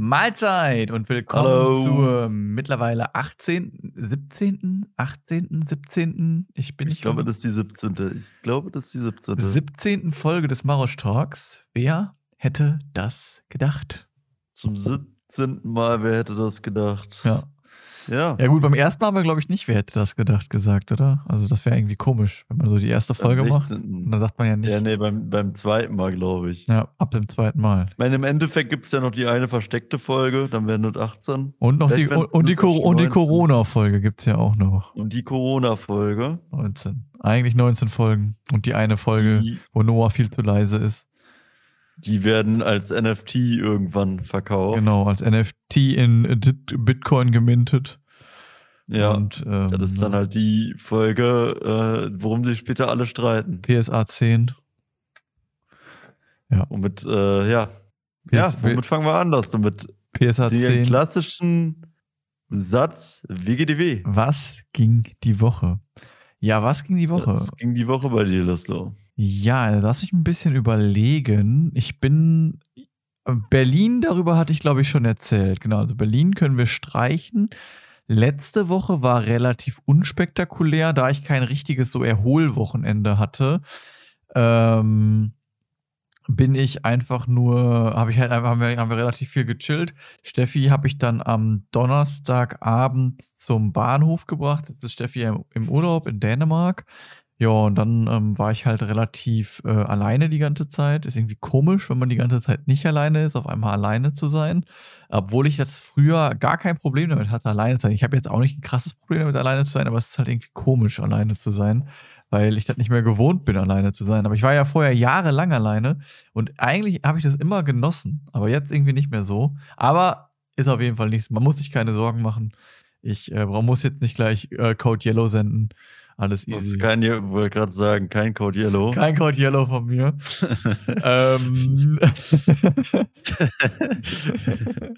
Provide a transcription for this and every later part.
Mahlzeit und willkommen Hallo. zur mittlerweile 18., 17., 18., 17., ich bin Ich glaube, das ist die 17. Ich glaube, das ist die 17. 17. Folge des Marosch Talks. Wer hätte das gedacht? Zum 17. Mal, wer hätte das gedacht? Ja. Ja. Ja gut, beim ersten Mal haben wir, glaube ich, nicht, wer hätte das gedacht, gesagt, oder? Also das wäre irgendwie komisch, wenn man so die erste Folge macht. 16.. Und dann sagt man ja nicht. Ja, nee, beim, beim zweiten Mal, glaube ich. Ja, ab dem zweiten Mal. Ich meine, im Endeffekt gibt es ja noch die eine versteckte Folge, dann wären es 18. Und noch die, Vielleicht und, wenn's und die, und die 19. Corona-Folge gibt es ja auch noch. Und die Corona-Folge. 19. Eigentlich 19 Folgen. Und die eine Folge, Die, wo Noah viel zu leise ist. Die werden als NFT irgendwann verkauft. Genau, als NFT in Bitcoin gemintet. Ja. Und, ähm, das ist dann halt die Folge, äh, worum sich später alle streiten. PSA 10. Womit, äh, ja. Ja, PS womit fangen wir an, dass du mit PSA den 10. klassischen Satz WGDW. Was ging die Woche? Ja, was ging die Woche? Das ging die Woche bei dir, Listo. Ja, lass mich ein bisschen überlegen. Ich bin. Berlin, darüber hatte ich, glaube ich, schon erzählt. Genau, also Berlin können wir streichen. Letzte Woche war relativ unspektakulär, da ich kein richtiges so Erholwochenende hatte. Ähm, bin ich einfach nur, habe ich halt einfach, haben wir, haben wir relativ viel gechillt. Steffi habe ich dann am Donnerstagabend zum Bahnhof gebracht. Jetzt ist Steffi im, im Urlaub in Dänemark. Ja, und dann ähm, war ich halt relativ äh, alleine die ganze Zeit. Ist irgendwie komisch, wenn man die ganze Zeit nicht alleine ist, auf einmal alleine zu sein. Obwohl ich das früher gar kein Problem damit hatte, alleine zu sein. Ich habe jetzt auch nicht ein krasses Problem damit, alleine zu sein, aber es ist halt irgendwie komisch, alleine zu sein, weil ich das nicht mehr gewohnt bin, alleine zu sein. Aber ich war ja vorher jahrelang alleine und eigentlich habe ich das immer genossen, aber jetzt irgendwie nicht mehr so. Aber ist auf jeden Fall nichts. Man muss sich keine Sorgen machen. Ich äh, muss jetzt nicht gleich äh, Code Yellow senden. Alles easy. ist kein, wollte gerade sagen, kein Code Yellow. Kein Code Yellow von mir. ähm,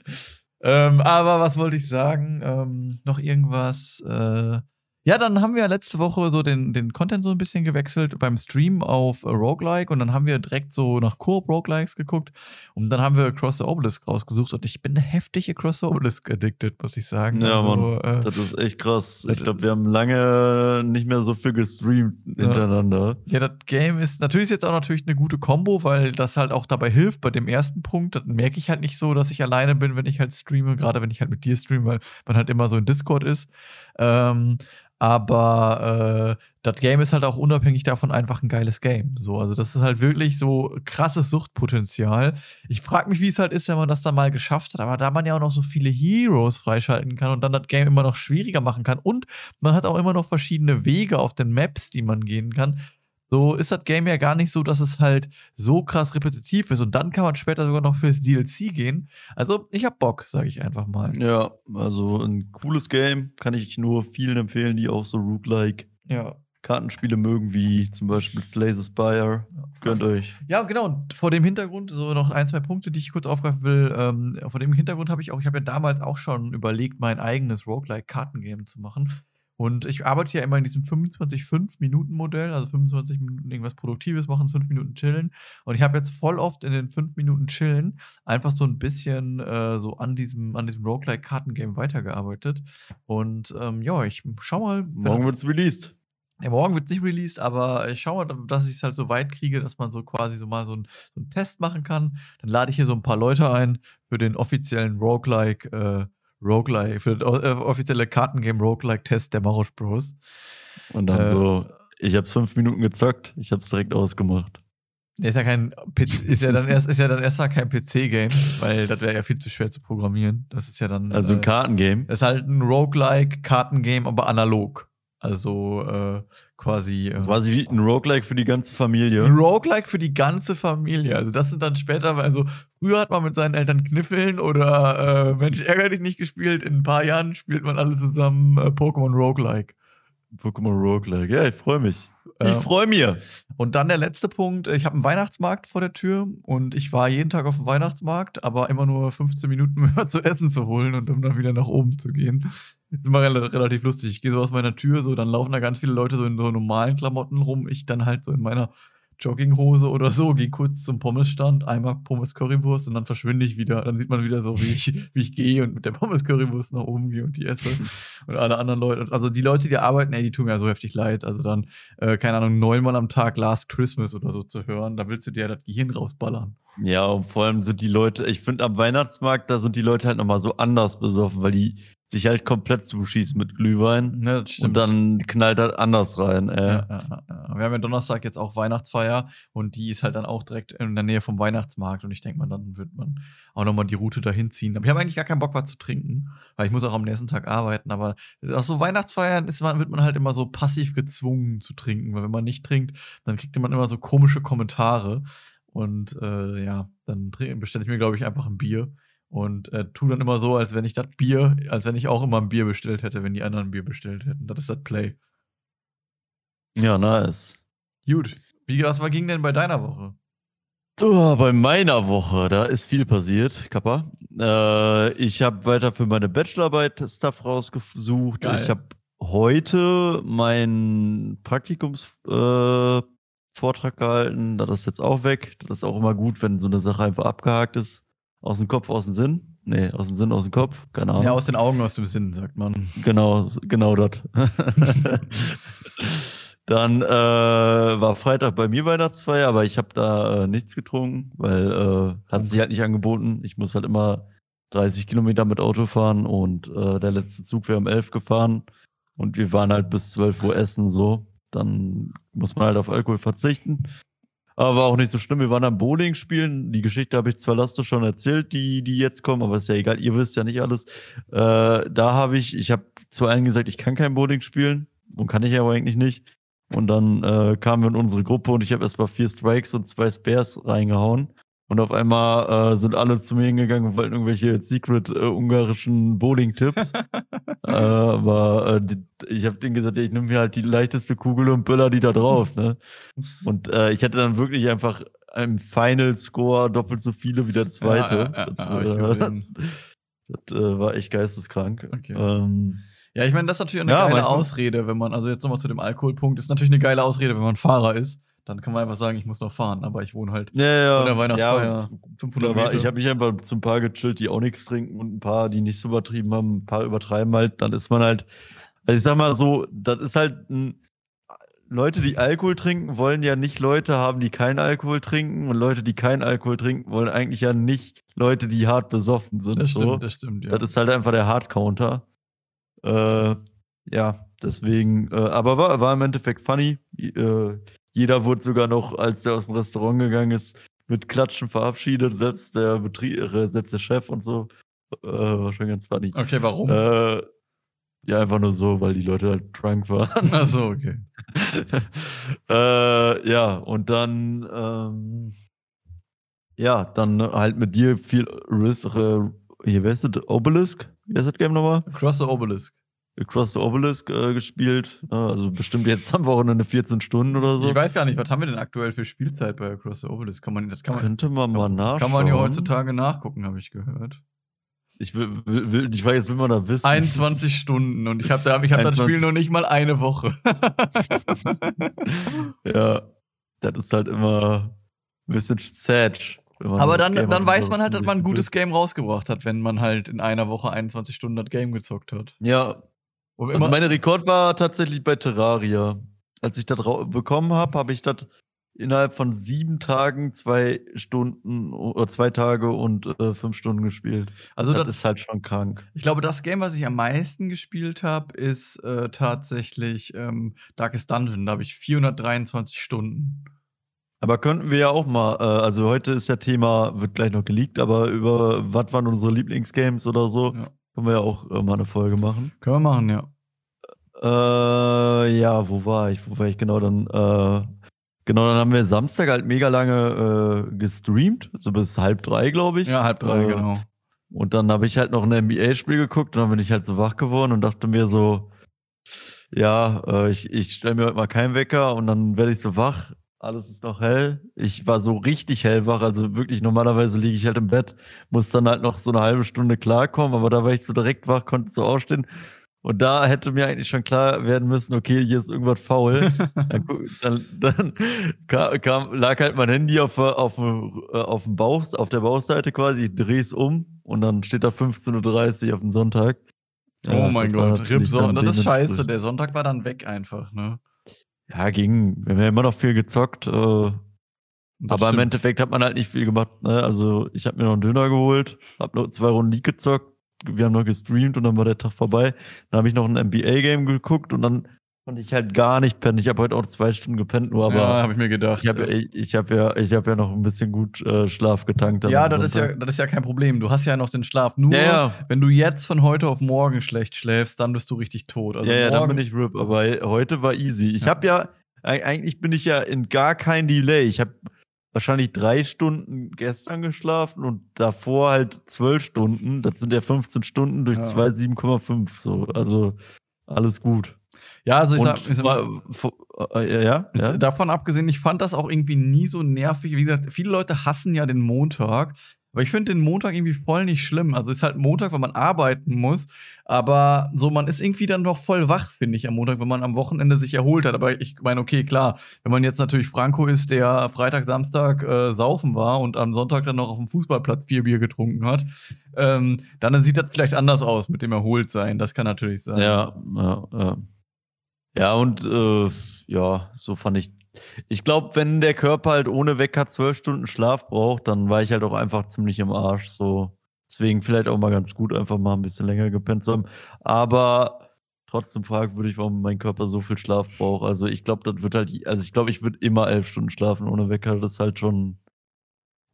ähm, aber was wollte ich sagen? Ähm, noch irgendwas? Äh, ja, dann haben wir letzte Woche so den, den Content so ein bisschen gewechselt beim Stream auf Roguelike und dann haben wir direkt so nach Coop Roguelikes geguckt und dann haben wir Cross the Obelisk rausgesucht und ich bin heftig Across the Obelisk addicted, muss ich sagen. Ja, also, Mann. äh, Das ist echt krass. Ich glaube, wir haben lange nicht mehr so viel gestreamt Ja. hintereinander. Ja, das Game ist natürlich jetzt auch natürlich eine gute Combo, weil das halt auch dabei hilft bei dem ersten Punkt. Das merke ich halt nicht so, dass ich alleine bin, wenn ich halt streame, gerade wenn ich halt mit dir streame, weil man halt immer so in Discord ist. Ähm, aber äh, das Game ist halt auch unabhängig davon einfach ein geiles Game. So, also das ist halt wirklich so krasses Suchtpotenzial. Ich frage mich, wie es halt ist, wenn man das dann mal geschafft hat. Aber da man ja auch noch so viele Heroes freischalten kann und dann das Game immer noch schwieriger machen kann und man hat auch immer noch verschiedene Wege auf den Maps, die man gehen kann. So ist das Game ja gar nicht so, dass es halt so krass repetitiv ist und dann kann man später sogar noch fürs DLC gehen. Also ich hab Bock, sage ich einfach mal. Ja, also ein cooles Game. Kann ich nur vielen empfehlen, die auch so Roguelike Ja. Kartenspiele mögen, wie zum Beispiel Slay the Spire. Gönnt euch. Ja, genau. Und vor dem Hintergrund, so noch ein, zwei Punkte, die ich kurz aufgreifen will. Ähm, vor dem Hintergrund habe ich auch, ich habe ja damals auch schon überlegt, mein eigenes Roguelike-Kartengame zu machen. Und ich arbeite ja immer in diesem 25-5-Minuten-Modell, also 25 Minuten irgendwas Produktives machen, 5 Minuten chillen. Und ich habe jetzt voll oft in den 5 Minuten chillen einfach so ein bisschen äh, so an diesem, an diesem Roguelike-Kartengame weitergearbeitet. Und ähm, ja, ich schau mal. Morgen wird's released. ja, morgen wird es nicht released, aber ich schaue mal, dass ich es halt so weit kriege, dass man so quasi so mal so, ein, so einen Test machen kann. Dann lade ich hier so ein paar Leute ein für den offiziellen Roguelike, äh, Roguelike, für den äh, offizielle Kartengame Roguelike-Test der Marosch Bros. Und dann Äh, so, ich hab's fünf Minuten gezockt, ich hab's direkt ausgemacht. Ist ja kein PC, ist ja dann erst, ist ja dann erstmal kein PC-Game, weil das wäre ja viel zu schwer zu programmieren. Das ist ja dann. Also ein äh, Kartengame. Das ist halt ein Roguelike-Kartengame, aber analog. Also äh, quasi. Äh, Quasi wie ein Roguelike für die ganze Familie. Ein Roguelike für die ganze Familie. Also das sind dann später, also früher hat man mit seinen Eltern Kniffeln oder äh, Mensch, ärger dich nicht gespielt. In ein paar Jahren spielt man alle zusammen äh, Pokémon Roguelike. Pokémon Roguelike. Ja, ich freue mich. Ich Ja. freue mich. Und dann der letzte Punkt. Ich habe einen Weihnachtsmarkt vor der Tür und ich war jeden Tag auf dem Weihnachtsmarkt, aber immer nur 15 Minuten, um was zu essen zu holen und um dann wieder nach oben zu gehen. Das ist immer rel relativ lustig. Ich gehe so aus meiner Tür, so dann laufen da ganz viele Leute so in so normalen Klamotten rum. Ich dann halt so in meiner Jogginghose oder so, gehe kurz zum Pommesstand, einmal Pommes Currywurst und dann verschwinde ich wieder. Dann sieht man wieder so, wie ich, wie ich gehe und mit der Pommes Currywurst nach oben gehe und die esse. und alle anderen Leute. Also die Leute, die arbeiten, ey, die tun mir ja so heftig leid. Also dann, äh, keine Ahnung, neunmal am Tag Last Christmas oder so zu hören, da willst du dir ja das Gehirn rausballern. Ja, und vor allem sind die Leute, ich finde am Weihnachtsmarkt, da sind die Leute halt nochmal so anders besoffen, weil die sich halt komplett zuschießen mit Glühwein. Ja, das Und dann knallt das anders rein. Ja, ja, ja. Wir haben ja Donnerstag jetzt auch Weihnachtsfeier und die ist halt dann auch direkt in der Nähe vom Weihnachtsmarkt und ich denke mal, dann wird man auch nochmal die Route dahin ziehen. Aber ich habe eigentlich gar keinen Bock, was zu trinken, weil ich muss auch am nächsten Tag arbeiten. Aber auf so Weihnachtsfeiern ist man, wird man halt immer so passiv gezwungen zu trinken, weil wenn man nicht trinkt, dann kriegt man immer so komische Kommentare. Und äh, ja, dann bestelle ich mir, glaube ich, einfach ein Bier und äh, tu dann immer so, als wenn ich das Bier, als wenn ich auch immer ein Bier bestellt hätte, wenn die anderen ein Bier bestellt hätten. Das ist das Play. Ja, nice. Gut. Wie, was war, ging denn bei deiner Woche? Oh, bei meiner Woche, da ist viel passiert, Kappa. Äh, ich habe weiter für meine Bachelorarbeit Stuff rausgesucht. Geil. Ich habe heute meinen Praktikumsvortrag äh, gehalten. Das ist jetzt auch weg. Das ist auch immer gut, wenn so eine Sache einfach abgehakt ist. Aus dem Kopf, aus dem Sinn. Nee, aus dem Sinn, aus dem Kopf. Keine Ahnung. Ja, aus den Augen, aus dem Sinn, sagt man. Genau, genau das. Dann äh, war Freitag bei mir Weihnachtsfeier, aber ich habe da äh, nichts getrunken, weil äh, hat sich halt nicht angeboten. Ich muss halt immer 30 Kilometer mit Auto fahren und äh, der letzte Zug wäre um 11 gefahren und wir waren halt bis 12 Uhr essen so. Dann muss man halt auf Alkohol verzichten. Aber auch nicht so schlimm. Wir waren am Bowling spielen. Die Geschichte habe ich zwar Laste schon erzählt, die, die jetzt kommen, aber ist ja egal. Ihr wisst ja nicht alles. Äh, da habe ich, ich habe zu allen gesagt, ich kann kein Bowling spielen. Und kann ich aber eigentlich nicht. Und dann äh, kamen wir in unsere Gruppe und ich habe erst mal vier Strikes und zwei Spares reingehauen. Und auf einmal äh, sind alle zu mir hingegangen und wollten irgendwelche secret äh, ungarischen Bowling-Tipps. äh, aber äh, die, ich habe denen gesagt, ich nehme mir halt die leichteste Kugel und böller die da drauf. Ne? Und äh, ich hatte dann wirklich einfach im Final Score doppelt so viele wie der zweite. Ja, ja, ja, das, äh, das war echt geisteskrank. Okay. Ähm, Ja, ich meine, das ist natürlich eine geile Ausrede, wenn man, also jetzt nochmal zu dem Alkoholpunkt, ist natürlich eine geile Ausrede, wenn man Fahrer ist. Dann kann man einfach sagen, ich muss noch fahren, aber ich wohne halt ja, ja. der Weihnachtsfeier Ja, 500 Da war, ich habe mich einfach zu ein paar gechillt, die auch nichts trinken und ein paar, die nicht so übertrieben haben, ein paar übertreiben halt, dann ist man halt, also ich sag mal so, das ist halt ein, Leute, die Alkohol trinken, wollen ja nicht Leute haben, die keinen Alkohol trinken und Leute, die keinen Alkohol trinken, wollen eigentlich ja nicht Leute, die hart besoffen sind. das so. stimmt, das stimmt, ja. Das ist halt einfach der Hard-Counter. Äh, ja, deswegen, äh, aber war, war im Endeffekt funny. Äh, jeder wurde sogar noch, als der aus dem Restaurant gegangen ist, mit Klatschen verabschiedet, selbst der Betrieb, äh, selbst der Chef und so. Äh, war schon ganz funny. okay, warum? Äh, ja, einfach nur so, weil die Leute halt drunk waren. Achso, okay. äh, ja, und dann, ähm, ja, dann halt mit dir viel Risk, äh, hier, wer ist das? Obelisk? Wie heißt das Game nochmal? Cross the Obelisk. Across the Obelisk äh, gespielt. Äh, also bestimmt jetzt am Wochenende 14 Stunden oder so. Ich weiß gar nicht, was haben wir denn aktuell für Spielzeit bei Cross the Obelisk? Kann man, das kann man, Könnte man mal nachschauen. kann man ja heutzutage nachgucken, habe ich gehört. Ich, will, will, ich weiß, jetzt will man da wissen. 21 Stunden und ich habe da, ich hab das 21. Spiel noch nicht mal eine Woche. ja, das ist halt immer ein bisschen sad. Aber dann, Game dann weiß man halt, dass man ein gutes Game rausgebracht hat, wenn man halt in einer Woche 21 Stunden das Game gezockt hat. Ja, Und also mein Rekord war tatsächlich bei Terraria. Als ich das bekommen habe, habe ich das innerhalb von sieben Tagen zwei Stunden oder zwei Tage und äh, fünf Stunden gespielt. also das das, ist halt schon krank. ich glaube, das Game, was ich am meisten gespielt habe, ist äh, tatsächlich ähm, Darkest Dungeon. Da habe ich 423 Stunden. Aber könnten wir ja auch mal, äh, also heute ist ja Thema, wird gleich noch geleakt, aber über was waren unsere Lieblingsgames oder so, Ja. Können wir ja auch äh, mal eine Folge machen. Können wir machen, ja. Äh, ja, wo war ich? Wo war ich genau dann? Äh, genau, dann haben wir Samstag halt mega lange äh, gestreamt, so bis halb drei, glaube ich. Ja, halb drei, Äh, genau. Und dann habe ich halt noch ein NBA-Spiel geguckt und dann bin ich halt so wach geworden und dachte mir so, ja, äh, ich, ich stelle mir heute mal keinen Wecker und dann werde ich so wach. Alles ist noch hell. Ich war so richtig hellwach, also wirklich normalerweise liege ich halt im Bett, muss dann halt noch so eine halbe Stunde klarkommen, aber da war ich so direkt wach, konnte so aufstehen Und da hätte mir eigentlich schon klar werden müssen, okay, hier ist irgendwas faul. dann, dann, kam, kam, lag halt mein Handy auf, auf, äh, auf dem Bauch, auf der Bauchseite quasi, ich drehe es um und dann steht da 15.30 Uhr auf dem Sonntag. Ja, oh mein Gott, Rip Sonntag. Das ist scheiße. Der Sonntag war dann weg einfach, ne? Ja, ging. Wir haben ja immer noch viel gezockt. Äh, aber stimmt. im Endeffekt hat man halt nicht viel gemacht. Ne? Also ich habe mir noch einen Döner geholt, habe noch zwei Runden League gezockt, wir haben noch gestreamt und dann war der Tag vorbei. Dann habe ich noch ein NBA-Game geguckt und dann konnte ich halt gar nicht pennen. Ich habe heute auch zwei Stunden gepennt, nur aber. Ja, habe ich mir gedacht. Ich habe ich, hab ja, ich hab ja noch ein bisschen gut äh, Schlaf getankt. Ja, das ist ja, das ist ja kein Problem. Du hast ja noch den Schlaf. Nur, ja, ja. wenn du jetzt von heute auf morgen schlecht schläfst, dann bist du richtig tot. Also ja, ja, dann bin ich RIP. Aber heute war easy. Ich ja. habe ja, eigentlich bin ich ja in gar kein Delay. Ich habe wahrscheinlich drei Stunden gestern geschlafen und davor halt zwölf Stunden. Das sind ja 15 Stunden durch ja. 2, 7,5. So, also alles gut. Ja, also ich sag, ich sag mal, äh, ja, ja, davon abgesehen, ich fand das auch irgendwie nie so nervig. Wie gesagt, viele Leute hassen ja den Montag. Aber ich finde den Montag irgendwie voll nicht schlimm. Also ist halt Montag, wenn man arbeiten muss. Aber so, man ist irgendwie dann noch voll wach, finde ich, am Montag, wenn man am Wochenende sich erholt hat. Aber ich meine, okay, klar, wenn man jetzt natürlich Franco ist, der Freitag, Samstag äh, saufen war und am Sonntag dann noch auf dem Fußballplatz vier Bier getrunken hat, ähm, dann sieht das vielleicht anders aus mit dem Erholtsein. Das kann natürlich sein. Ja, ja, ja. Ja, und äh, ja, so fand ich ich glaube, wenn der Körper halt ohne Wecker zwölf Stunden Schlaf braucht, dann war ich halt auch einfach ziemlich im Arsch. So. Deswegen vielleicht auch mal ganz gut, einfach mal ein bisschen länger gepennt zu haben. Aber trotzdem fragwürdig, warum mein Körper so viel Schlaf braucht. Also ich glaube, das wird halt, also ich glaube, ich würde immer elf Stunden schlafen ohne Wecker. Das ist halt schon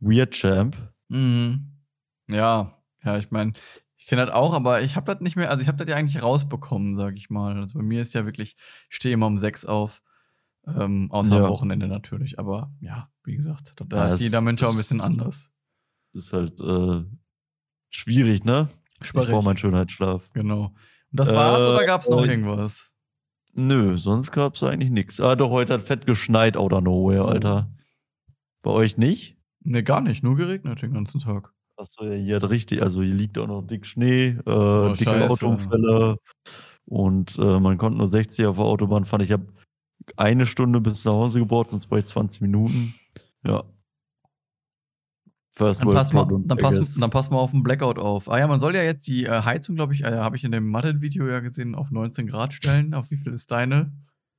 weird, Champ. Mhm. Ja, ja, ich meine, ich kenne das auch, aber ich habe das nicht mehr, also ich habe das ja eigentlich rausbekommen, sag ich mal. Also bei mir ist ja wirklich, ich stehe immer um sechs auf. Ähm, außer ja. am Wochenende natürlich. Aber ja, wie gesagt, da ja, ist jeder Mensch auch ein bisschen anders. Ist halt äh, schwierig, ne? Sperrig. Ich brauche meinen Schönheitsschlaf. Genau. Und das war's äh, oder gab's noch äh, irgendwas? Nö, sonst gab's eigentlich nichts. Ah, doch, heute hat fett geschneit out of nowhere, oh. Alter. Bei euch nicht? Ne, gar nicht. Nur geregnet den ganzen Tag. Achso, ja, hier hat richtig, also hier liegt auch noch dick Schnee, äh, oh, dicke Scheiße. Autounfälle und äh, man konnte nur 60 auf der Autobahn fahren. Ich habe eine Stunde bis zu Hause gebraucht, sonst brauche ich 20 Minuten. Ja. First dann, pass mal, dann, pass, dann pass mal auf den Blackout auf. Ah ja, man soll ja jetzt die äh, Heizung, glaube ich, äh, habe ich in dem Mathe-Video ja gesehen, auf 19 Grad stellen. Auf wie viel ist deine?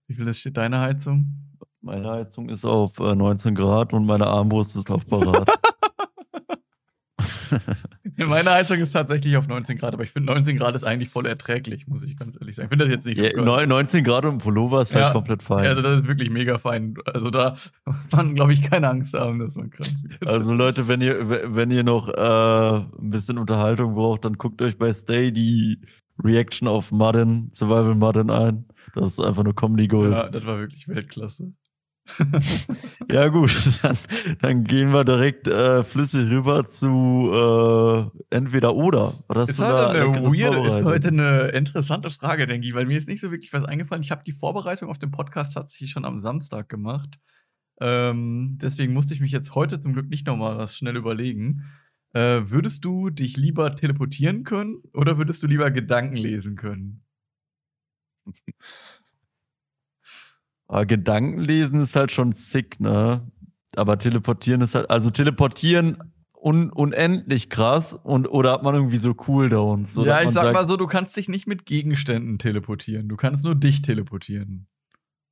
Wie viel ist, steht deine Heizung? Meine Heizung ist auf äh, 19 Grad und meine Armbrust ist auf parat. Meine Heizung ist tatsächlich auf 19 Grad, aber ich finde 19 Grad ist eigentlich voll erträglich, muss ich ganz ehrlich sagen. Ich finde das jetzt nicht so ja, 19 Grad und Pullover ist halt ja, halt komplett fein. Also das ist wirklich mega fein. Also da muss man, glaube ich, keine Angst haben, dass man krank wird. Also Leute, wenn ihr, wenn ihr noch äh, ein bisschen Unterhaltung braucht, dann guckt euch bei Stay die Reaction auf Madden, Survival Madden ein. Das ist einfach nur Comedy Gold. Ja, das war wirklich Weltklasse. Ja, gut, dann, dann, gehen wir direkt äh, flüssig rüber zu äh, entweder oder. oder ist, heute eine weird, ist heute eine interessante Frage, denke ich, weil mir ist nicht so wirklich was eingefallen. Ich habe die Vorbereitung auf den Podcast tatsächlich schon am Samstag gemacht. Ähm, deswegen musste ich mich jetzt heute zum Glück nicht nochmal was schnell überlegen. Äh, würdest du dich lieber teleportieren können oder würdest du lieber Gedanken lesen können? Aber Gedanken lesen ist halt schon sick, ne? Aber teleportieren ist halt, also teleportieren un unendlich krass und oder hat man irgendwie so Cooldowns? So, ja, ich sag sagt, mal so, du kannst dich nicht mit Gegenständen teleportieren. Du kannst nur dich teleportieren.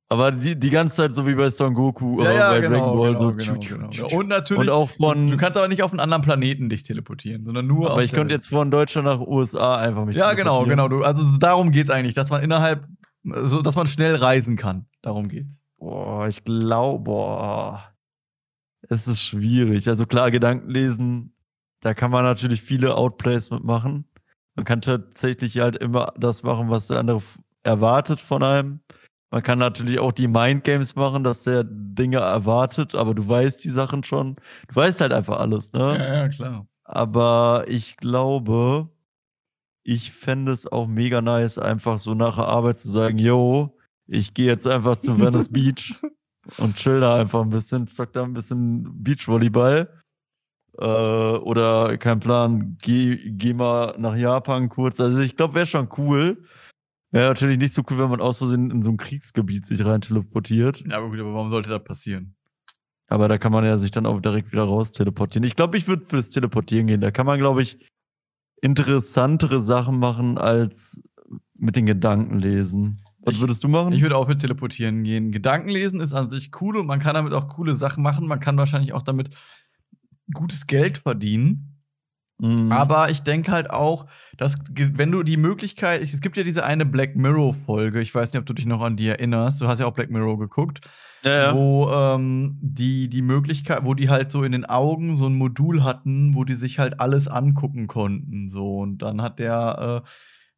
Aber die, die ganze Zeit so wie bei Son Goku ja, ja, bei genau, Dragon Ball genau, so. Genau, genau. Und natürlich, und auch von, du kannst aber nicht auf einen anderen Planeten dich teleportieren, sondern nur. Aber ich könnte jetzt von Deutschland nach USA einfach mich. Ja, genau, genau. Du, also darum geht's eigentlich, dass man innerhalb so dass man schnell reisen kann. Darum geht's. Boah, ich glaube, boah. Es ist schwierig. Also klar, Gedanken lesen, da kann man natürlich viele Outplays mitmachen. Man kann tatsächlich halt immer das machen, was der andere erwartet von einem. Man kann natürlich auch die Mindgames machen, dass der Dinge erwartet, aber du weißt die Sachen schon. Du weißt halt einfach alles, ne? Ja, ja, klar. Aber ich glaube, ich fände es auch mega nice, einfach so nach der Arbeit zu sagen, yo, ich gehe jetzt einfach zu Venice Beach und chill da einfach ein bisschen, zock da ein bisschen Beachvolleyball. Äh, oder kein Plan, geh, geh mal nach Japan kurz. Also ich glaube, wäre schon cool. Wäre natürlich nicht so cool, wenn man aus Versehen in so ein Kriegsgebiet sich rein teleportiert. Ja, aber gut, aber warum sollte das passieren? Aber da kann man ja sich dann auch direkt wieder raus teleportieren. Ich glaube, ich würde fürs Teleportieren gehen. Da kann man, glaube ich, interessantere Sachen machen als mit den Gedanken lesen. Was würdest du machen? Ich würde auch für Teleportieren gehen. Gedankenlesen ist an sich cool und man kann damit auch coole Sachen machen. Man kann wahrscheinlich auch damit gutes Geld verdienen. Mhm. Aber ich denke halt auch, dass wenn du die Möglichkeit, es gibt ja diese eine Black Mirror Folge, ich weiß nicht, ob du dich noch an die erinnerst, du hast ja auch Black Mirror geguckt, ja, ja. wo ähm, die die Möglichkeit, wo die halt so in den Augen so ein Modul hatten, wo die sich halt alles angucken konnten, so und dann hat der äh,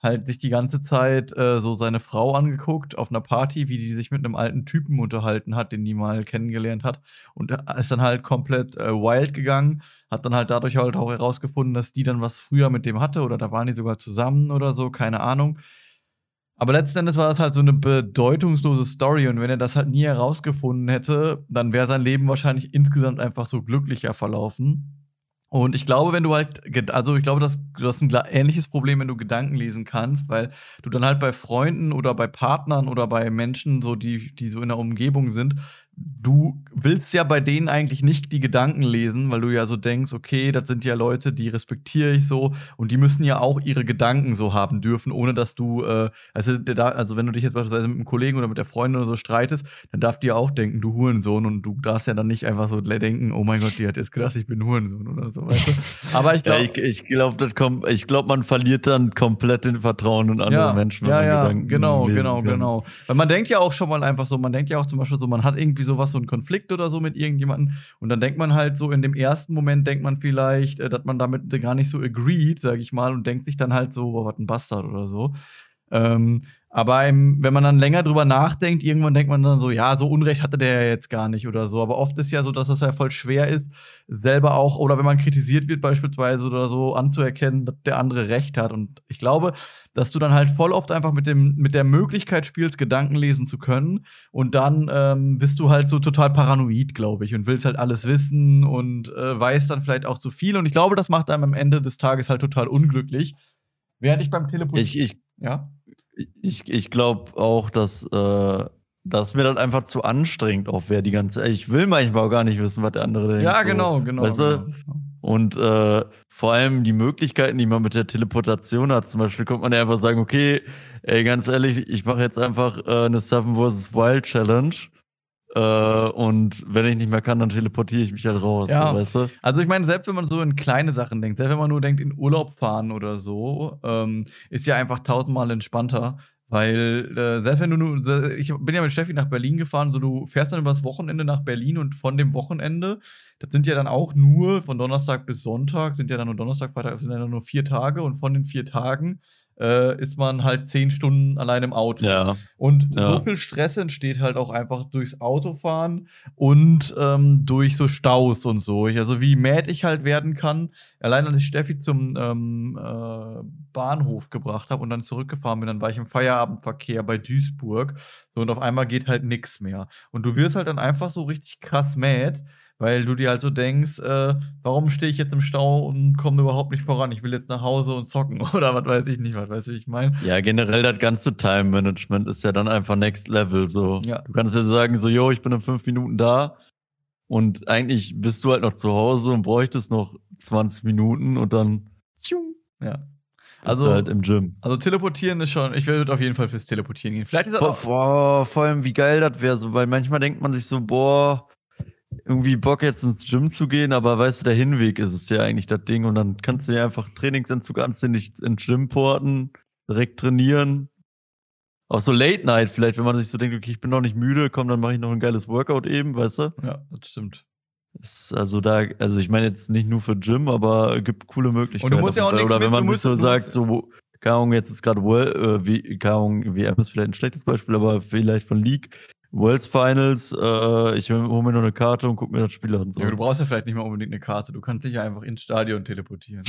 halt sich die ganze Zeit äh, so seine Frau angeguckt auf einer Party, wie die sich mit einem alten Typen unterhalten hat, den die mal kennengelernt hat und ist dann halt komplett äh, wild gegangen, hat dann halt dadurch halt auch herausgefunden, dass die dann was früher mit dem hatte oder da waren die sogar zusammen oder so, keine Ahnung. Aber letzten Endes war das halt so eine bedeutungslose Story und wenn er das halt nie herausgefunden hätte, dann wäre sein Leben wahrscheinlich insgesamt einfach so glücklicher verlaufen. Und ich glaube, wenn du halt, also ich glaube, dass du hast ein ähnliches Problem, wenn du Gedanken lesen kannst, weil du dann halt bei Freunden oder bei Partnern oder bei Menschen, so die, die so in der Umgebung sind, du willst ja bei denen eigentlich nicht die Gedanken lesen, weil du ja so denkst, okay, das sind ja Leute, die respektiere ich so und die müssen ja auch ihre Gedanken so haben dürfen, ohne dass du, äh, also, da, also wenn du dich jetzt beispielsweise mit einem Kollegen oder mit der Freundin oder so streitest, dann darf die ja auch denken, du Hurensohn und du darfst ja dann nicht einfach so denken, oh mein Gott, die hat jetzt gedacht, ich bin Hurensohn oder so, weißt du? Aber ich Ja, glaube, ich ich glaube, ich glaube, man verliert dann komplett den Vertrauen in andere ja, Menschen, ja, ja, Gedanken genau, genau, genau. Weil man denkt ja auch schon mal einfach so, man denkt ja auch zum Beispiel so, man hat irgendwie sowas, so einen Konflikt oder so mit irgendjemandem und dann denkt man halt so, in dem ersten Moment denkt man vielleicht, äh, dass man damit gar nicht so agreed, sag ich mal, und denkt sich dann halt so, boah, was ein Bastard oder so. Ähm, aber im, wenn man dann länger drüber nachdenkt, irgendwann denkt man dann so, ja, so Unrecht hatte der ja jetzt gar nicht oder so. Aber oft ist ja so, dass es ja voll schwer ist, selber auch, oder wenn man kritisiert wird beispielsweise oder so, anzuerkennen, dass der andere Recht hat. Und ich glaube, dass du dann halt voll oft einfach mit, dem, mit der Möglichkeit spielst, Gedanken lesen zu können. Und dann ähm, bist du halt so total paranoid, glaube ich, und willst halt alles wissen und äh, weißt dann vielleicht auch zu viel. Und ich glaube, das macht einem am Ende des Tages halt total unglücklich. Während ich beim Telefon. Ich, ich, ja. Ich, ich glaube auch, dass, äh, dass mir das einfach zu anstrengend auch wäre, die ganze Ich will manchmal auch gar nicht wissen, was der andere denkt. Ja, so. genau, genau. Weißt du? genau. Und äh, vor allem die Möglichkeiten, die man mit der Teleportation hat. Zum Beispiel könnte man ja einfach sagen, okay, ey, ganz ehrlich, ich mache jetzt einfach äh, eine Seven vs. Wild Challenge. Äh, und wenn ich nicht mehr kann, dann teleportiere ich mich halt raus. Ja. So, weißt du? Also ich meine, selbst wenn man so in kleine Sachen denkt, selbst wenn man nur denkt, in Urlaub fahren oder so, ähm, ist ja einfach tausendmal entspannter. Weil äh, selbst wenn du nur, ich bin ja mit Steffi nach Berlin gefahren, so du fährst dann übers Wochenende nach Berlin und von dem Wochenende, das sind ja dann auch nur von Donnerstag bis Sonntag, sind ja dann nur Donnerstag, Freitag, sind ja dann nur vier Tage und von den vier Tagen äh, ist man halt zehn Stunden allein im Auto. Ja. Und Ja. so viel Stress entsteht halt auch einfach durchs Autofahren und ähm, durch so Staus und so. Ich, also wie mad ich halt werden kann. Allein als ich Steffi zum ähm, äh, Bahnhof gebracht habe und dann zurückgefahren bin, dann war ich im Feierabendverkehr bei Duisburg. So und auf einmal geht halt nichts mehr. Und du wirst halt dann einfach so richtig krass mad. Weil du dir halt so denkst, äh, warum stehe ich jetzt im Stau und komme überhaupt nicht voran? Ich will jetzt nach Hause und zocken oder was weiß ich nicht, was weiß ich, wie ich meine. Ja, generell das ganze Time-Management ist ja dann einfach Next Level. So. Ja. Du kannst ja sagen, so, yo, ich bin in fünf Minuten da. Und eigentlich bist du halt noch zu Hause und bräuchtest noch 20 Minuten und dann tschung, Ja. also halt im Gym. also teleportieren ist schon, ich würde auf jeden Fall fürs Teleportieren gehen. Vielleicht ist das Boah, auch, boah, vor allem, wie geil das wäre, so, weil manchmal denkt man sich so, boah, irgendwie Bock jetzt ins Gym zu gehen, aber weißt du, der Hinweg ist es ja eigentlich das Ding und dann kannst du ja einfach Trainingsentzug anständig ins Gym porten, direkt trainieren. Auch so Late Night vielleicht, wenn man sich so denkt, okay, ich bin noch nicht müde, komm, dann mache ich noch ein geiles Workout eben, weißt du? ja, das stimmt. Ist also da, also ich meine jetzt nicht nur für Gym, aber gibt coole Möglichkeiten. musst ja auch nichts Oder wenn man du sich so du sagt, so, Ahnung, jetzt ist gerade World, äh, wie, WM ist vielleicht ein schlechtes Beispiel, aber vielleicht von League, Worlds Finals, äh, ich hole mir noch eine Karte und guck mir das Spiel an. So. Ja, du brauchst ja vielleicht nicht mal unbedingt eine Karte. Du kannst dich ja einfach ins Stadion teleportieren.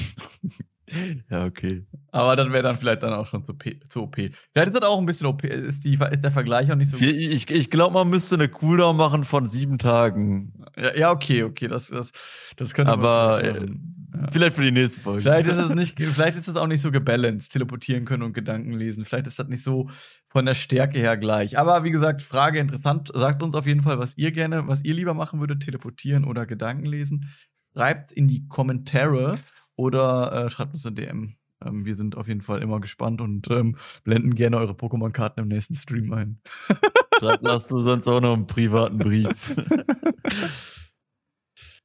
ja, okay. Aber das wäre dann vielleicht dann auch schon zu, P zu OP. Vielleicht ist das auch ein bisschen OP. Ist, die, ist der Vergleich auch nicht so Ich, ich, ich glaube, man müsste eine Cooldown machen von sieben Tagen. Ja, ja, okay, okay. Das, das, das könnte man Aber äh, machen. Vielleicht für die nächste Folge. Vielleicht ist es nicht, vielleicht ist es auch nicht so gebalanced, teleportieren können und Gedanken lesen. Vielleicht ist das nicht so von der Stärke her gleich. Aber wie gesagt, Frage interessant. Sagt uns auf jeden Fall, was ihr gerne, was ihr lieber machen würdet, teleportieren oder Gedanken lesen. Schreibt in die Kommentare oder äh, schreibt uns eine DM. Ähm, wir sind auf jeden Fall immer gespannt und ähm, blenden gerne eure Pokémon-Karten im nächsten Stream ein. Schreibt, lasst du sonst auch noch einen privaten Brief.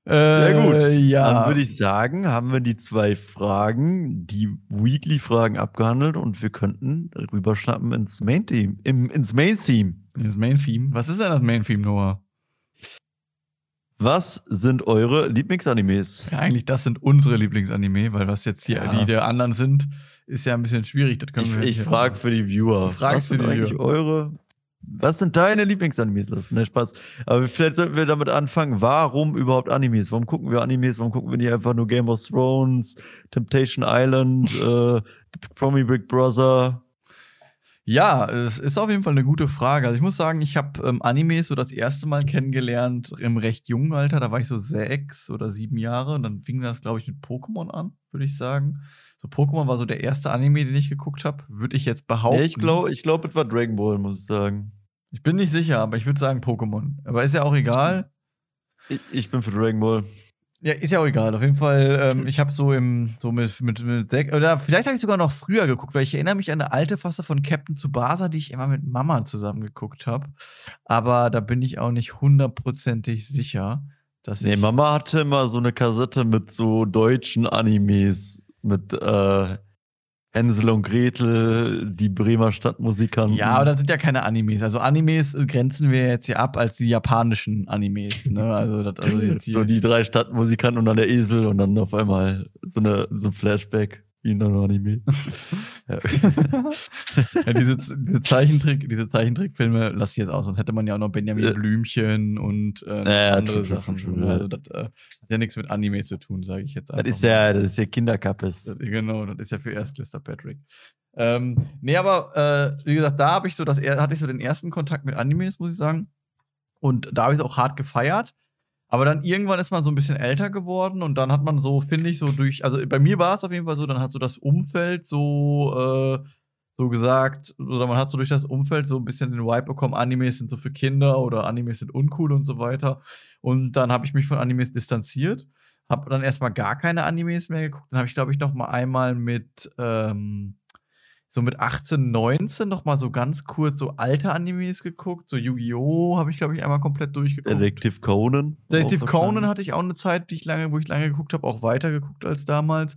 Äh, Ja, gut. Ja. Dann würde ich sagen, haben wir die zwei Fragen, die Weekly-Fragen abgehandelt und wir könnten rüberschnappen ins Main-Team, im- ins Main-Team. Das Main-Theme. Was ist denn das Main-Theme, Noah? Was sind eure Lieblingsanimes? Ja, eigentlich, das sind unsere Lieblingsanime, weil was jetzt hier Ja. die der anderen sind, ist ja ein bisschen schwierig. Das können Ich, wir ich frage für die Viewer. Fragst was sind die eigentlich Viewer. eure? Was sind deine Lieblingsanimes? Das ist ne Spaß. Aber vielleicht sollten wir damit anfangen. Warum überhaupt Animes? Warum gucken wir Animes? Warum gucken wir nicht einfach nur Game of Thrones, Temptation Island, äh, Promi Big Brother? Ja, es ist auf jeden Fall eine gute Frage. Also ich muss sagen, ich habe ähm, Animes so das erste Mal kennengelernt im recht jungen Alter. Da war ich so sechs oder sieben Jahre und dann fing das, glaube ich, mit Pokémon an, würde ich sagen. So Pokémon war so der erste Anime, den ich geguckt habe, würde ich jetzt behaupten. Ja, ich glaube, ich glaub, es war Dragon Ball, muss ich sagen. Ich bin nicht sicher, aber ich würde sagen Pokémon. Aber ist ja auch egal. Ich, ich bin für Dragon Ball. Ja, ist ja auch egal. Auf jeden Fall, ähm, ich habe so im, so mit, mit, mit oder vielleicht habe ich sogar noch früher geguckt, weil ich erinnere mich an eine alte Fasse von Captain Tsubasa, die ich immer mit Mama zusammen geguckt habe. Aber da bin ich auch nicht hundertprozentig sicher, dass Nee, ich. Mama hatte immer so eine Kassette mit so deutschen Animes. Mit äh, Hänsel und Gretel, die Bremer Stadtmusikanten. Ja, aber das sind ja keine Animes. Also Animes grenzen wir jetzt hier ab als die japanischen Animes. Ne? Also, das, also jetzt hier. so die drei Stadtmusikanten und dann der Esel und dann auf einmal so, eine, so ein Flashback wie in einem Anime. ja. diese, diese, Zeichentrick, diese Zeichentrickfilme lasse ich jetzt aus, sonst hätte man ja auch noch Benjamin Ja. Blümchen und äh, noch Ja, ja, andere true, Sachen. true, true, also das äh, hat ja nichts mit Anime zu tun, sage ich jetzt Das einfach. ist mal. ja, das ist ja Kinderkappes. Das- Genau, das ist ja für Erstklässler Patrick. Ähm, nee, aber äh, wie gesagt, da habe ich so das hatte ich so den ersten Kontakt mit Animes, muss ich sagen. Und da habe ich es auch hart gefeiert. Aber dann irgendwann ist man so ein bisschen älter geworden und dann hat man so, finde ich, so durch, also bei mir war es auf jeden Fall so, dann hat so das Umfeld so, äh, so gesagt, oder man hat so durch das Umfeld so ein bisschen den Vibe bekommen, Animes sind so für Kinder oder Animes sind uncool und so weiter. Und dann habe ich mich von Animes distanziert, habe dann erstmal gar keine Animes mehr geguckt. Dann habe ich, glaube ich, noch mal einmal mit, ähm, so mit 18, 19 noch mal so ganz kurz so alte Animes geguckt. So Yu-Gi-Oh! habe ich, glaube ich, einmal komplett durchgeguckt. Detektiv Conan. Detektiv Auch Conan hatte ich auch eine Zeit, die ich lange, wo ich lange geguckt habe, auch weiter geguckt als damals.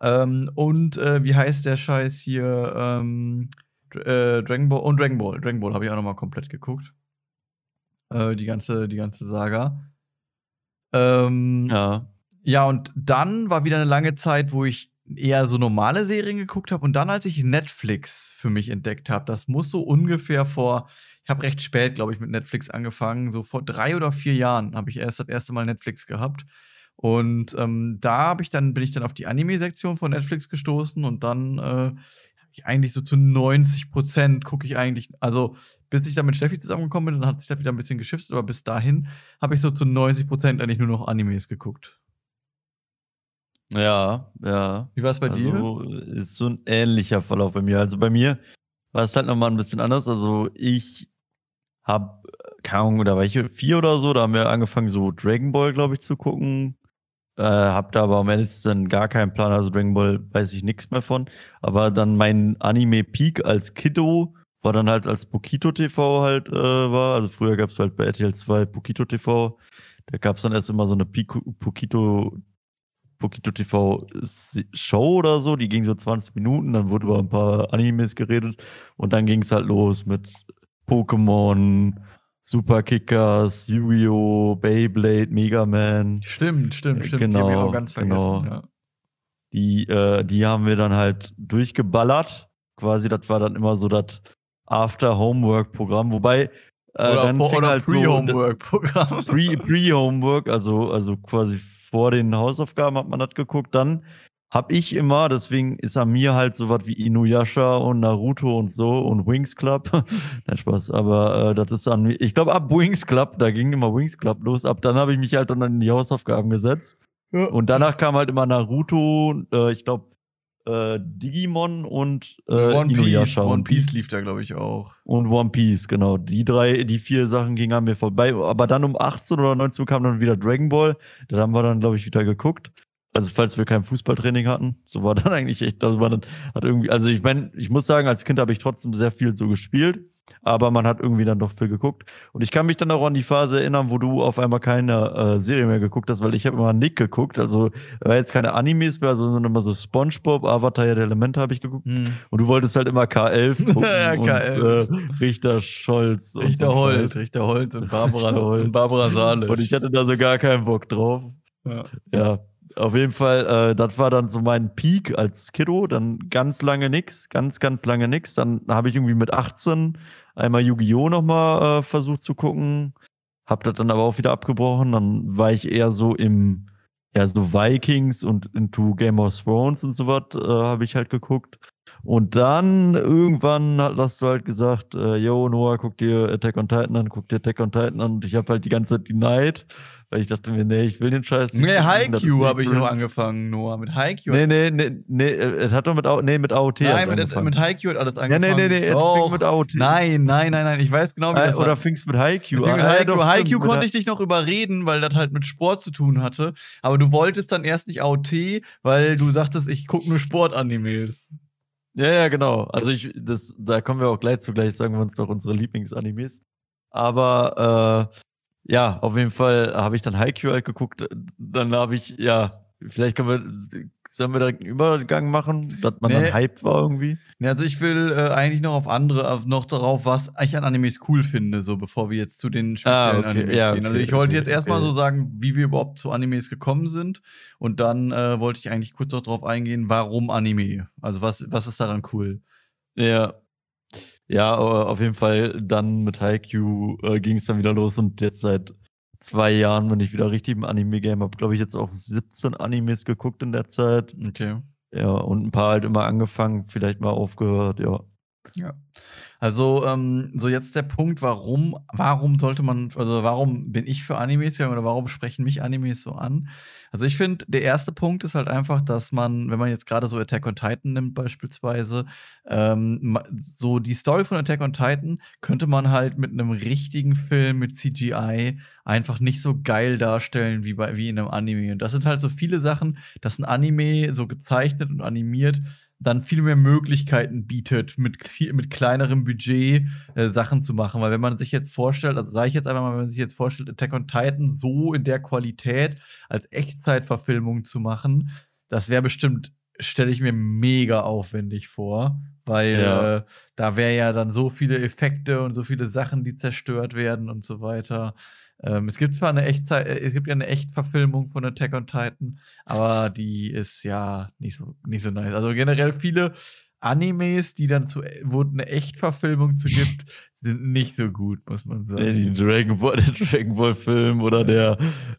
Ähm, und äh, wie heißt der Scheiß hier? Ähm, äh, Dragon Ball und Dragon Ball. Dragon Ball habe ich auch noch mal komplett geguckt. Äh, die ganze, die ganze Saga. Ähm, Ja. ja, und dann war wieder eine lange Zeit, wo ich eher so normale Serien geguckt habe. Und dann, als ich Netflix für mich entdeckt habe, das muss so ungefähr vor, ich habe recht spät, glaube ich, mit Netflix angefangen. So vor drei oder vier Jahren habe ich erst das erste Mal Netflix gehabt. Und ähm, da habe ich dann, bin ich dann auf die Anime-Sektion von Netflix gestoßen und dann äh, eigentlich so zu 90 Prozent gucke ich eigentlich, also bis ich dann mit Steffi zusammengekommen bin, dann hat sich das wieder ein bisschen geschiftet, aber bis dahin habe ich so zu 90 Prozent eigentlich nur noch Animes geguckt. Ja, ja. Wie war es bei dir? also, ist so ein ähnlicher Verlauf bei mir. Also bei mir war es halt nochmal ein bisschen anders. Also ich habe, keine Ahnung, da war ich vier oder so, da haben wir angefangen, so Dragon Ball, glaube ich, zu gucken. Äh, hab da aber am Ende dann gar keinen Plan, also Dragon Ball weiß ich nichts mehr von. Aber dann mein Anime-Peak als Kiddo war dann halt als Pokito TV halt äh, war. Also früher gab es halt bei RTL 2 Pokito TV. Da gab es dann erst immer so eine Pico, Pokito TV Show oder so, die ging so 20 Minuten, dann wurde über ein paar Animes geredet und dann ging es halt los mit Pokémon, Super Kickers, Yu-Gi-Oh!, Beyblade, Mega Man. Stimmt, stimmt, stimmt. die habe ich genau, auch ganz vergessen. genau. Ja. Die, äh, die haben wir dann halt durchgeballert. Quasi, das war dann immer so das After-Homework-Programm, wobei äh, Oder, dann vor- oder halt so- Pre-Homework-Programm. Pre- Pre-Homework, also, also quasi vor den Hausaufgaben hat man das geguckt. Dann habe ich immer, deswegen ist an mir halt so was wie Inuyasha und Naruto und so und Wings Club. Nein, Spaß, aber äh, das ist an mir. Ich glaube, ab Wings Club, da ging immer Wings Club los. Ab dann habe ich mich halt dann in die Hausaufgaben gesetzt Ja. Und danach kam halt immer Naruto, äh, ich glaube, äh, Digimon und äh, One Piece. One Piece lief da, glaube ich, auch. Und One Piece, genau. Die drei, die vier Sachen gingen an mir vorbei. Aber dann um 18 oder 19 Uhr kam dann wieder Dragon Ball. Da haben wir dann, glaube ich, wieder geguckt. Also falls wir kein Fußballtraining hatten, so war dann eigentlich echt, das war dann hat irgendwie, also ich meine, ich muss sagen, als Kind habe ich trotzdem sehr viel so gespielt aber man hat irgendwie dann doch viel geguckt. Und ich kann mich dann auch an die Phase erinnern, wo du auf einmal keine äh, Serie mehr geguckt hast, weil ich habe immer Nick geguckt. Also war jetzt keine Animes mehr, sondern immer so SpongeBob, Avatar der Elemente habe ich geguckt. Hm. Und du wolltest halt immer K11 gucken ja, K11. Und, äh, Richter Scholz. Richter so Holz, Richter Holz und Barbara, und Barbara Salisch. Und ich hatte da so gar keinen Bock drauf. Ja. ja. Auf jeden Fall, äh, das war dann so mein Peak als Kiddo. Dann ganz lange nix, ganz, ganz lange nix. Dann habe ich irgendwie mit 18 einmal Yu-Gi-Oh! nochmal äh, versucht zu gucken. Hab das dann aber auch wieder abgebrochen. Dann war ich eher so im, ja, so Vikings und into Game of Thrones und so was, äh, habe ich halt geguckt. Und dann irgendwann hast du halt gesagt, äh, yo, Noah, guck dir Attack on Titan an, guck dir Attack on Titan an. Und ich habe halt die ganze Zeit denied, weil ich dachte mir, nee, ich will den Scheiß nicht. Nee, Haikyuu habe ich noch angefangen, Noah, mit Haikyuu. Nee, nee, nee, nee, es hat doch mit, nee, mit AOT Nein, mit, mit Haikyuu hat alles angefangen. Ja, nee, nee, nee, es mit AOT. Nein, nein, nein, nein, ich weiß genau, wie äh, das Oder mit Haikyuu an? Mit Haikyuu, ah, Haikyuu konnte ich dich noch überreden, weil das halt mit Sport zu tun hatte. Aber du wolltest dann erst nicht AOT, weil du sagtest, ich gucke nur Sportanimes. Ja, ja, genau. Also ich, das, da kommen wir auch gleich zu, gleich sagen wir uns doch unsere Lieblingsanimes. Aber äh, ja, auf jeden Fall habe ich dann Haikyuu halt geguckt. Dann habe ich, ja, vielleicht können wir Sollen wir da einen Übergang machen, dass man nee. dann Hype war irgendwie? Nee, also ich will äh, eigentlich noch auf andere, auf, noch darauf, was ich an Animes cool finde, so bevor wir jetzt zu den speziellen ah, okay. Animes ja, gehen. Also ich wollte okay, jetzt erstmal okay. so sagen, wie wir überhaupt zu Animes gekommen sind. Und dann äh, wollte ich eigentlich kurz noch darauf eingehen, warum Anime? Also was, was ist daran cool? Ja. Ja, auf jeden Fall dann mit Haikyuu äh, ging es dann wieder los und jetzt seit zwei Jahren, wenn ich wieder richtig im Anime-Game habe, glaube ich, jetzt auch 17 Animes geguckt in der Zeit. Okay. Ja, und ein paar halt immer angefangen, vielleicht mal aufgehört, ja. Ja. Also, ähm, so jetzt der Punkt, warum, warum sollte man, also warum bin ich für Animes gegangen oder warum sprechen mich Animes so an? Also ich finde, der erste Punkt ist halt einfach, dass man, wenn man jetzt gerade so Attack on Titan nimmt beispielsweise, ähm, so die Story von Attack on Titan könnte man halt mit einem richtigen Film mit CGI einfach nicht so geil darstellen wie, bei, wie in einem Anime. Und das sind halt so viele Sachen, dass ein Anime so gezeichnet und animiert dann viel mehr Möglichkeiten bietet, mit, viel, mit kleinerem Budget äh, Sachen zu machen. Weil wenn man sich jetzt vorstellt, also sage ich jetzt einfach mal, wenn man sich jetzt vorstellt, Attack on Titan so in der Qualität als Echtzeitverfilmung zu machen, das wäre bestimmt, stelle ich mir mega aufwendig vor. Weil ja. äh, da wäre ja dann so viele Effekte und so viele Sachen, die zerstört werden und so weiter. Ähm, es gibt zwar eine Echtzeit, äh, es gibt ja eine Echtverfilmung von Attack on Titan, aber die ist ja nicht so, nicht so nice. Also generell viele Animes, die dann zu, wo eine Echtverfilmung zu gibt, sind nicht so gut, muss man sagen. Die Dragon Ball, der Dragon Ball Film oder der,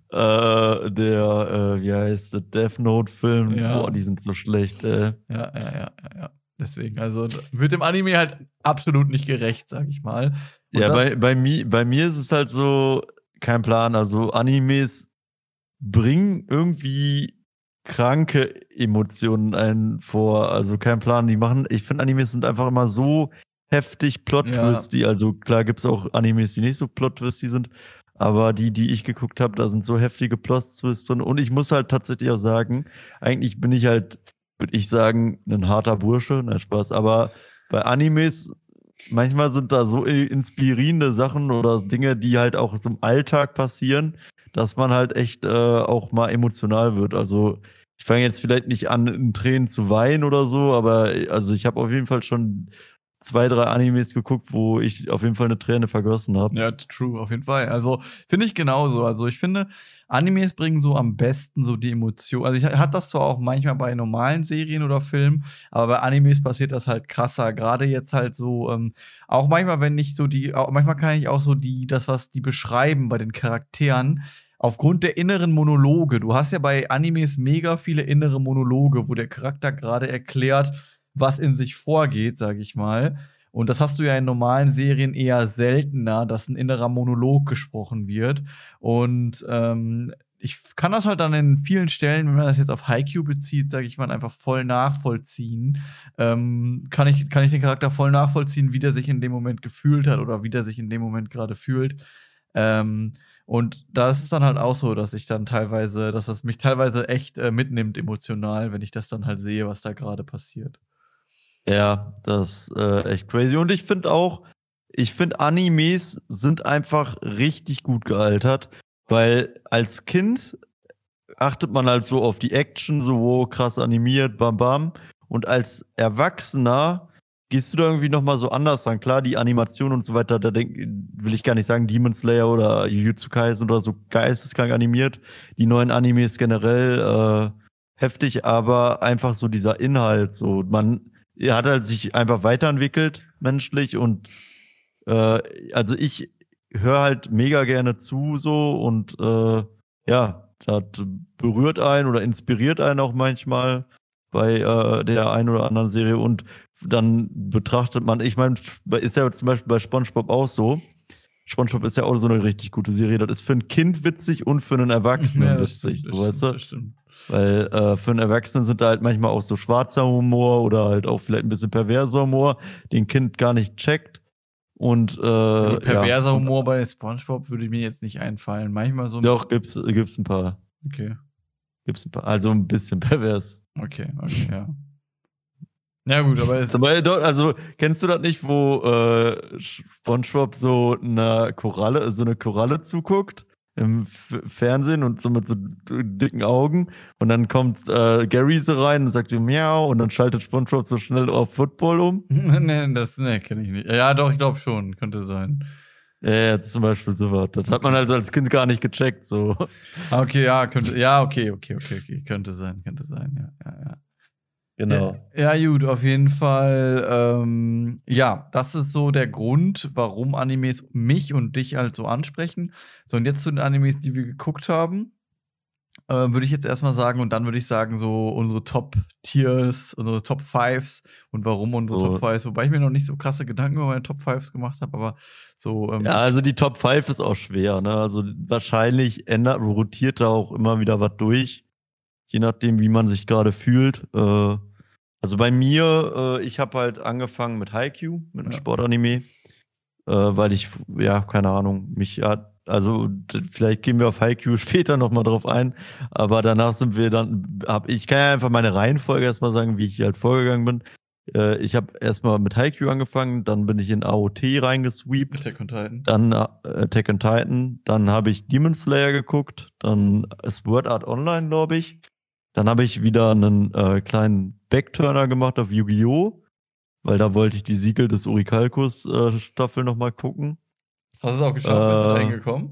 äh, der, äh, wie heißt der, Death Note Film, ja. boah, die sind so schlecht, äh. Ja, ja, ja, ja. Deswegen, also wird dem Anime halt absolut nicht gerecht, sag ich mal. Und ja, bei, bei, mi, bei mir ist es halt so, kein Plan. Also Animes bringen irgendwie kranke Emotionen ein vor. Also kein Plan. Die machen, ich finde Animes sind einfach immer so heftig plot-twisty. Ja. Also klar gibt es auch Animes, die nicht so plot-twisty sind. Aber die, die ich geguckt habe, da sind so heftige Plot-Twists drin. Und ich muss halt tatsächlich auch sagen, eigentlich bin ich halt, würde ich sagen, ein harter Bursche. Nein, Spaß. Aber bei Animes manchmal sind da so inspirierende Sachen oder Dinge, die halt auch zum Alltag passieren, dass man halt echt äh, auch mal emotional wird. Also ich fange jetzt vielleicht nicht an, in Tränen zu weinen oder so, aber also ich habe auf jeden Fall schon zwei, drei Animes geguckt, wo ich auf jeden Fall eine Träne vergossen habe. Ja, true, auf jeden Fall. Also finde ich genauso. Also ich finde, Animes bringen so am besten so die Emotion. Also ich hatte das zwar auch manchmal bei normalen Serien oder Filmen, aber bei Animes passiert das halt krasser. Gerade jetzt halt so, ähm, auch manchmal, wenn ich so die, auch, manchmal kann ich auch so die, das, was die beschreiben bei den Charakteren, aufgrund der inneren Monologe. Du hast ja bei Animes mega viele innere Monologe, wo der Charakter gerade erklärt, was in sich vorgeht, sage ich mal. Und das hast du ja in normalen Serien eher seltener, dass ein innerer Monolog gesprochen wird. Und ähm, ich kann das halt dann in vielen Stellen, wenn man das jetzt auf Haikyuu bezieht, sage ich mal, einfach voll nachvollziehen. Ähm, kann, ich, kann ich den Charakter voll nachvollziehen, wie der sich in dem Moment gefühlt hat oder wie der sich in dem Moment gerade fühlt. Ähm, und da ist es dann halt auch so, dass ich dann teilweise, dass das mich teilweise echt äh, mitnimmt emotional, wenn ich das dann halt sehe, was da gerade passiert. Ja, das ist äh, echt crazy. Und ich finde auch, ich finde Animes sind einfach richtig gut gealtert. Weil als Kind achtet man halt so auf die Action, so oh, krass animiert, bam bam. Und als Erwachsener gehst du da irgendwie nochmal so anders ran. Klar, die Animation und so weiter, da denk, will ich gar nicht sagen, Demon Slayer oder Jujutsu Kaisen oder so geisteskrank animiert. Die neuen Animes generell äh, heftig, aber einfach so dieser Inhalt, so man hat halt sich einfach weiterentwickelt menschlich und äh, also ich höre halt mega gerne zu so und äh, ja, das berührt einen oder inspiriert einen auch manchmal bei äh, der einen oder anderen Serie und dann betrachtet man, ich meine, ist ja zum Beispiel bei SpongeBob auch so. SpongeBob ist ja auch so eine richtig gute Serie. Das ist für ein Kind witzig und für einen Erwachsenen ja, witzig, stimmt, so, weißt du? Stimmt. Weil äh, für einen Erwachsenen sind da halt manchmal auch so schwarzer Humor oder halt auch vielleicht ein bisschen perverser Humor, den Kind gar nicht checkt. Und, äh, ja, perverser ja. Humor bei SpongeBob würde mir jetzt nicht einfallen. Manchmal so. Doch, gibt's, gibt's ein paar. Okay. Gibt's ein paar. Also ein bisschen pervers. Okay, okay, ja. Ja, gut, aber es. Also, kennst du das nicht, wo äh, SpongeBob so eine Koralle, so eine Koralle zuguckt? im F Fernsehen und so mit so dicken Augen. Und dann kommt äh, Gary so rein und sagt Miau und dann schaltet SpongeBob so schnell auf Football um. nee, das nee, kenne ich nicht. Ja, doch, ich glaube schon, könnte sein. Ja, zum Beispiel sowas. Das hat man halt als Kind gar nicht gecheckt. So. Ah, okay, ja, könnte, ja, okay, okay, okay, okay. Könnte sein, könnte sein, ja, ja, ja. Genau. Ja, ja, gut, auf jeden Fall. Ähm, ja, das ist so der Grund, warum Animes mich und dich halt so ansprechen. So, und jetzt zu den Animes, die wir geguckt haben, äh, würde ich jetzt erstmal sagen, und dann würde ich sagen, so unsere Top-Tiers, unsere Top Fives und warum unsere so. Top Fives, wobei ich mir noch nicht so krasse Gedanken über meine Top Fives gemacht habe, aber so. Ähm, ja, also die Top Five ist auch schwer, ne? Also wahrscheinlich ändert, rotiert da auch immer wieder was durch je nachdem, wie man sich gerade fühlt. Äh, also bei mir, äh, ich habe halt angefangen mit Haikyuu, mit einem ja. Sportanime, äh, weil ich, ja, keine Ahnung, mich hat, also vielleicht gehen wir auf Haikyuu später nochmal drauf ein, aber danach sind wir dann, hab, ich kann ja einfach meine Reihenfolge erstmal sagen, wie ich halt vorgegangen bin. Äh, ich habe erstmal mit Haikyuu angefangen, dann bin ich in AOT reingesweept. Attack on Titan. Dann äh, Attack on Titan, dann habe ich Demon Slayer geguckt, dann Sword Art Online, glaube ich. Dann habe ich wieder einen äh, kleinen Backturner gemacht auf Yu-Gi-Oh! Weil da wollte ich die Siegel des Urikalkus äh, Staffel nochmal gucken. Hast du es auch geschafft? Äh, bist du da äh?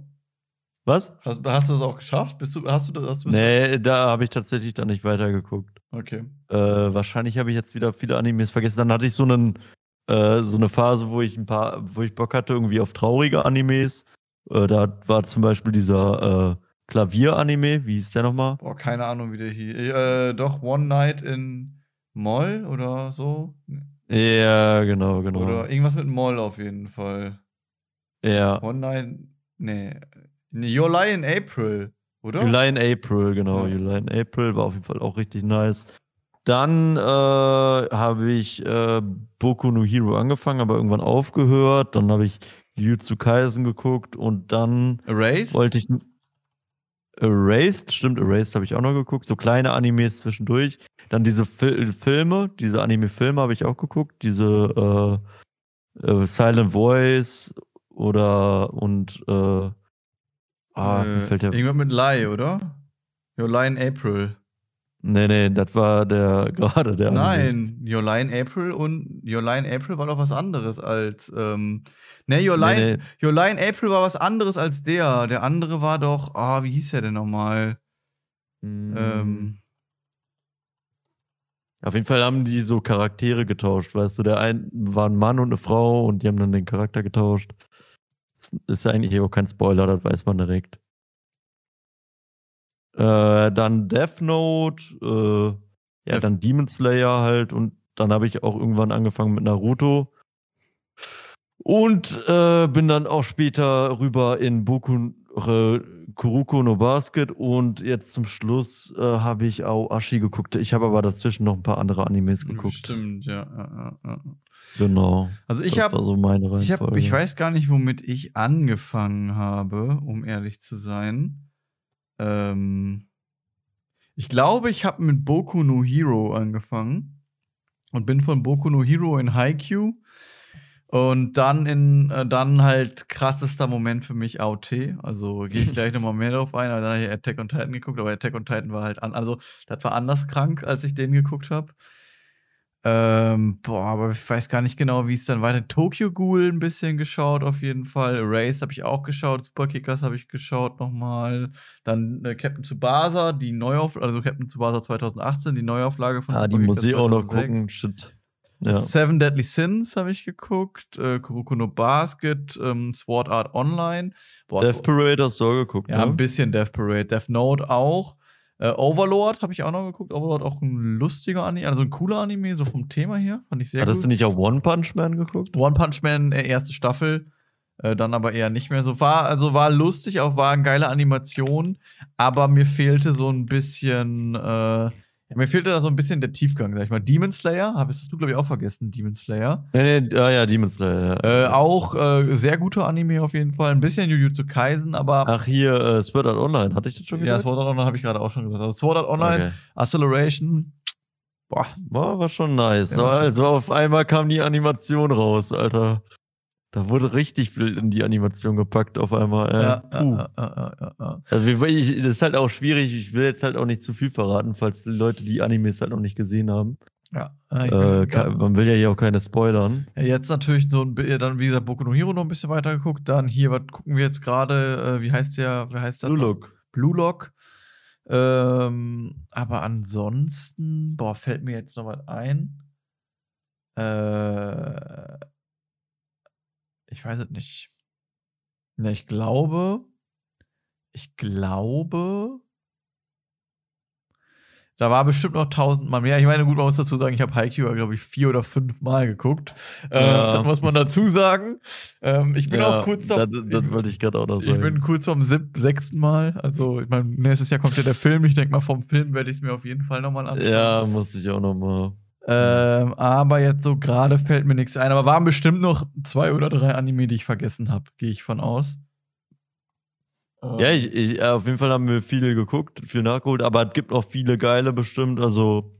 Was? Hast, hast, du das auch geschafft? Bist du, hast du das? Hast du, nee, da habe ich tatsächlich dann nicht weitergeguckt. Okay. Äh, wahrscheinlich habe ich jetzt wieder viele Animes vergessen. Dann hatte ich so einen, äh, so eine Phase, wo ich ein paar, wo ich Bock hatte irgendwie auf traurige Animes. Äh, da war zum Beispiel dieser Klavier-Anime, wie hieß der nochmal? Boah, keine Ahnung, wie der hieß. Äh, doch, One Night in Moll oder so? Ja, genau, genau. Oder irgendwas mit Moll auf jeden Fall. Ja. One Night, nee. Lie in April, oder? Lie in April, genau. Ja. Lie in April war auf jeden Fall auch richtig nice. Dann äh, habe ich äh, Boku no Hero angefangen, aber irgendwann aufgehört. Dann habe ich Jujutsu Kaisen geguckt und dann Erased? wollte ich Erased, stimmt, Erased habe ich auch noch geguckt. So kleine Animes zwischendurch. Dann diese Fil Filme, diese Anime-Filme habe ich auch geguckt. Diese äh, äh, Silent Voice oder und äh, ah, äh, fällt der. Irgendwas mit Lie, oder? Your Lie in April. Nee, nee, das war der gerade der. Nein, Your Lie in April und Your in April war doch was anderes als ähm, Ne, Your Line, nee, nee. Your Line April war was anderes als der. Der andere war doch, ah, oh, wie hieß der denn nochmal? Mm. Ähm. Auf jeden Fall haben die so Charaktere getauscht, weißt du, der ein war ein Mann und eine Frau und die haben dann den Charakter getauscht. Das ist ja eigentlich auch kein Spoiler, das weiß man direkt. Äh, dann Death Note, äh, ja, dann Demon Slayer halt und dann habe ich auch irgendwann angefangen mit Naruto. Und äh, bin dann auch später rüber in Boku, Kuruko no Basket und jetzt zum Schluss äh, habe ich auch Ashi geguckt. Ich habe aber dazwischen noch ein paar andere Animes geguckt. Stimmt, ja. ja, ja. Genau. Also ich habe so meine Ich, hab, Reihenfolge. ich weiß gar nicht, womit ich angefangen habe, um ehrlich zu sein. Ähm, ich glaube, ich habe mit Boku no Hero angefangen und bin von Boku no Hero in Haikyuu und dann in äh, dann halt krassester Moment für mich AOT. Also gehe ich gleich nochmal mehr drauf ein. Aber dann habe ich Attack on Titan geguckt, aber Attack on Titan war halt an, also das war anders krank, als ich den geguckt habe. Ähm, boah, aber ich weiß gar nicht genau, wie es dann weiter. Tokyo Ghoul ein bisschen geschaut, auf jeden Fall. Race habe ich auch geschaut. Superkickers habe ich geschaut nochmal. Dann äh, Captain Tsubasa, die Neuauflage, also Captain Tsubasa 2018, die Neuauflage von Ah, die muss ich auch noch 2006. gucken. Shit. Ja. Seven Deadly Sins habe ich geguckt. Äh, Kuroko no Basket, ähm, Sword Art Online. Boah, Death Parade hast du auch geguckt, ja, ein ne? bisschen Death Parade. Death Note auch. Äh, Overlord habe ich auch noch geguckt. Overlord auch ein lustiger Anime, also ein cooler Anime, so vom Thema her. Fand ich sehr Hattest gut. du nicht auch One Punch Man geguckt? One Punch Man, äh, erste Staffel. Äh, dann aber eher nicht mehr so. War, also war lustig, auch war eine geile Animation, aber mir fehlte so ein bisschen, äh, ja, mir fehlte da so ein bisschen der Tiefgang, sag ich mal. Demon Slayer, hab, hast du, glaube ich, auch vergessen, Demon Slayer. Nee, nee, ah, ja, Demon Slayer. Ja. Äh, auch äh, sehr guter Anime auf jeden Fall. Ein bisschen Jujutsu Kaisen, aber Ach, hier, äh, Sword Art Online, hatte ich das schon ja, gesagt? Sword Art Online habe ich gerade auch schon gesagt. Also Sword Art Online, Okay. Acceleration, boah, War, war schon nice. Ja, war schon- also auf einmal kam die Animation raus, Alter. Da wurde richtig viel in die Animation gepackt auf einmal. Ja, ja, ja, ja, ja, ja. Also, ich, das ist halt auch schwierig. Ich will jetzt halt auch nicht zu viel verraten, falls die Leute die Animes halt noch nicht gesehen haben. ja. Äh, bin- ka- man will ja hier auch keine spoilern. Jetzt natürlich so ein dann wie gesagt Boku no Hero noch ein bisschen weiter geguckt, dann hier was gucken wir jetzt gerade, äh, wie heißt der, wie heißt der? Blue? Look. Blue Lock. Ähm, aber ansonsten, boah, fällt mir jetzt noch was ein. Äh, ich weiß es nicht. Ne, ich glaube, ich glaube, da war bestimmt noch tausendmal mehr. Ich meine, gut, man muss dazu sagen, ich habe Haikyuu, glaube ich, vier oder fünf Mal geguckt. Äh, Ja. das muss man dazu sagen. Ähm, ich bin Ja, auch kurz Das, davor. das wollte ich gerade auch noch Ich sagen. bin kurz sieb sechsten Mal. Also, ich meine, nächstes Jahr kommt ja der Film. Ich denke mal, vom Film werde ich es mir auf jeden Fall nochmal anschauen. ja, muss ich auch noch mal. Ähm, aber jetzt so gerade fällt mir nichts ein. Aber waren bestimmt noch zwei oder drei Anime, die ich vergessen habe, gehe ich von aus. Ähm, Ja, ich, ich, äh, auf jeden Fall haben wir viele geguckt, viel nachgeholt, aber es gibt auch viele geile bestimmt. Also,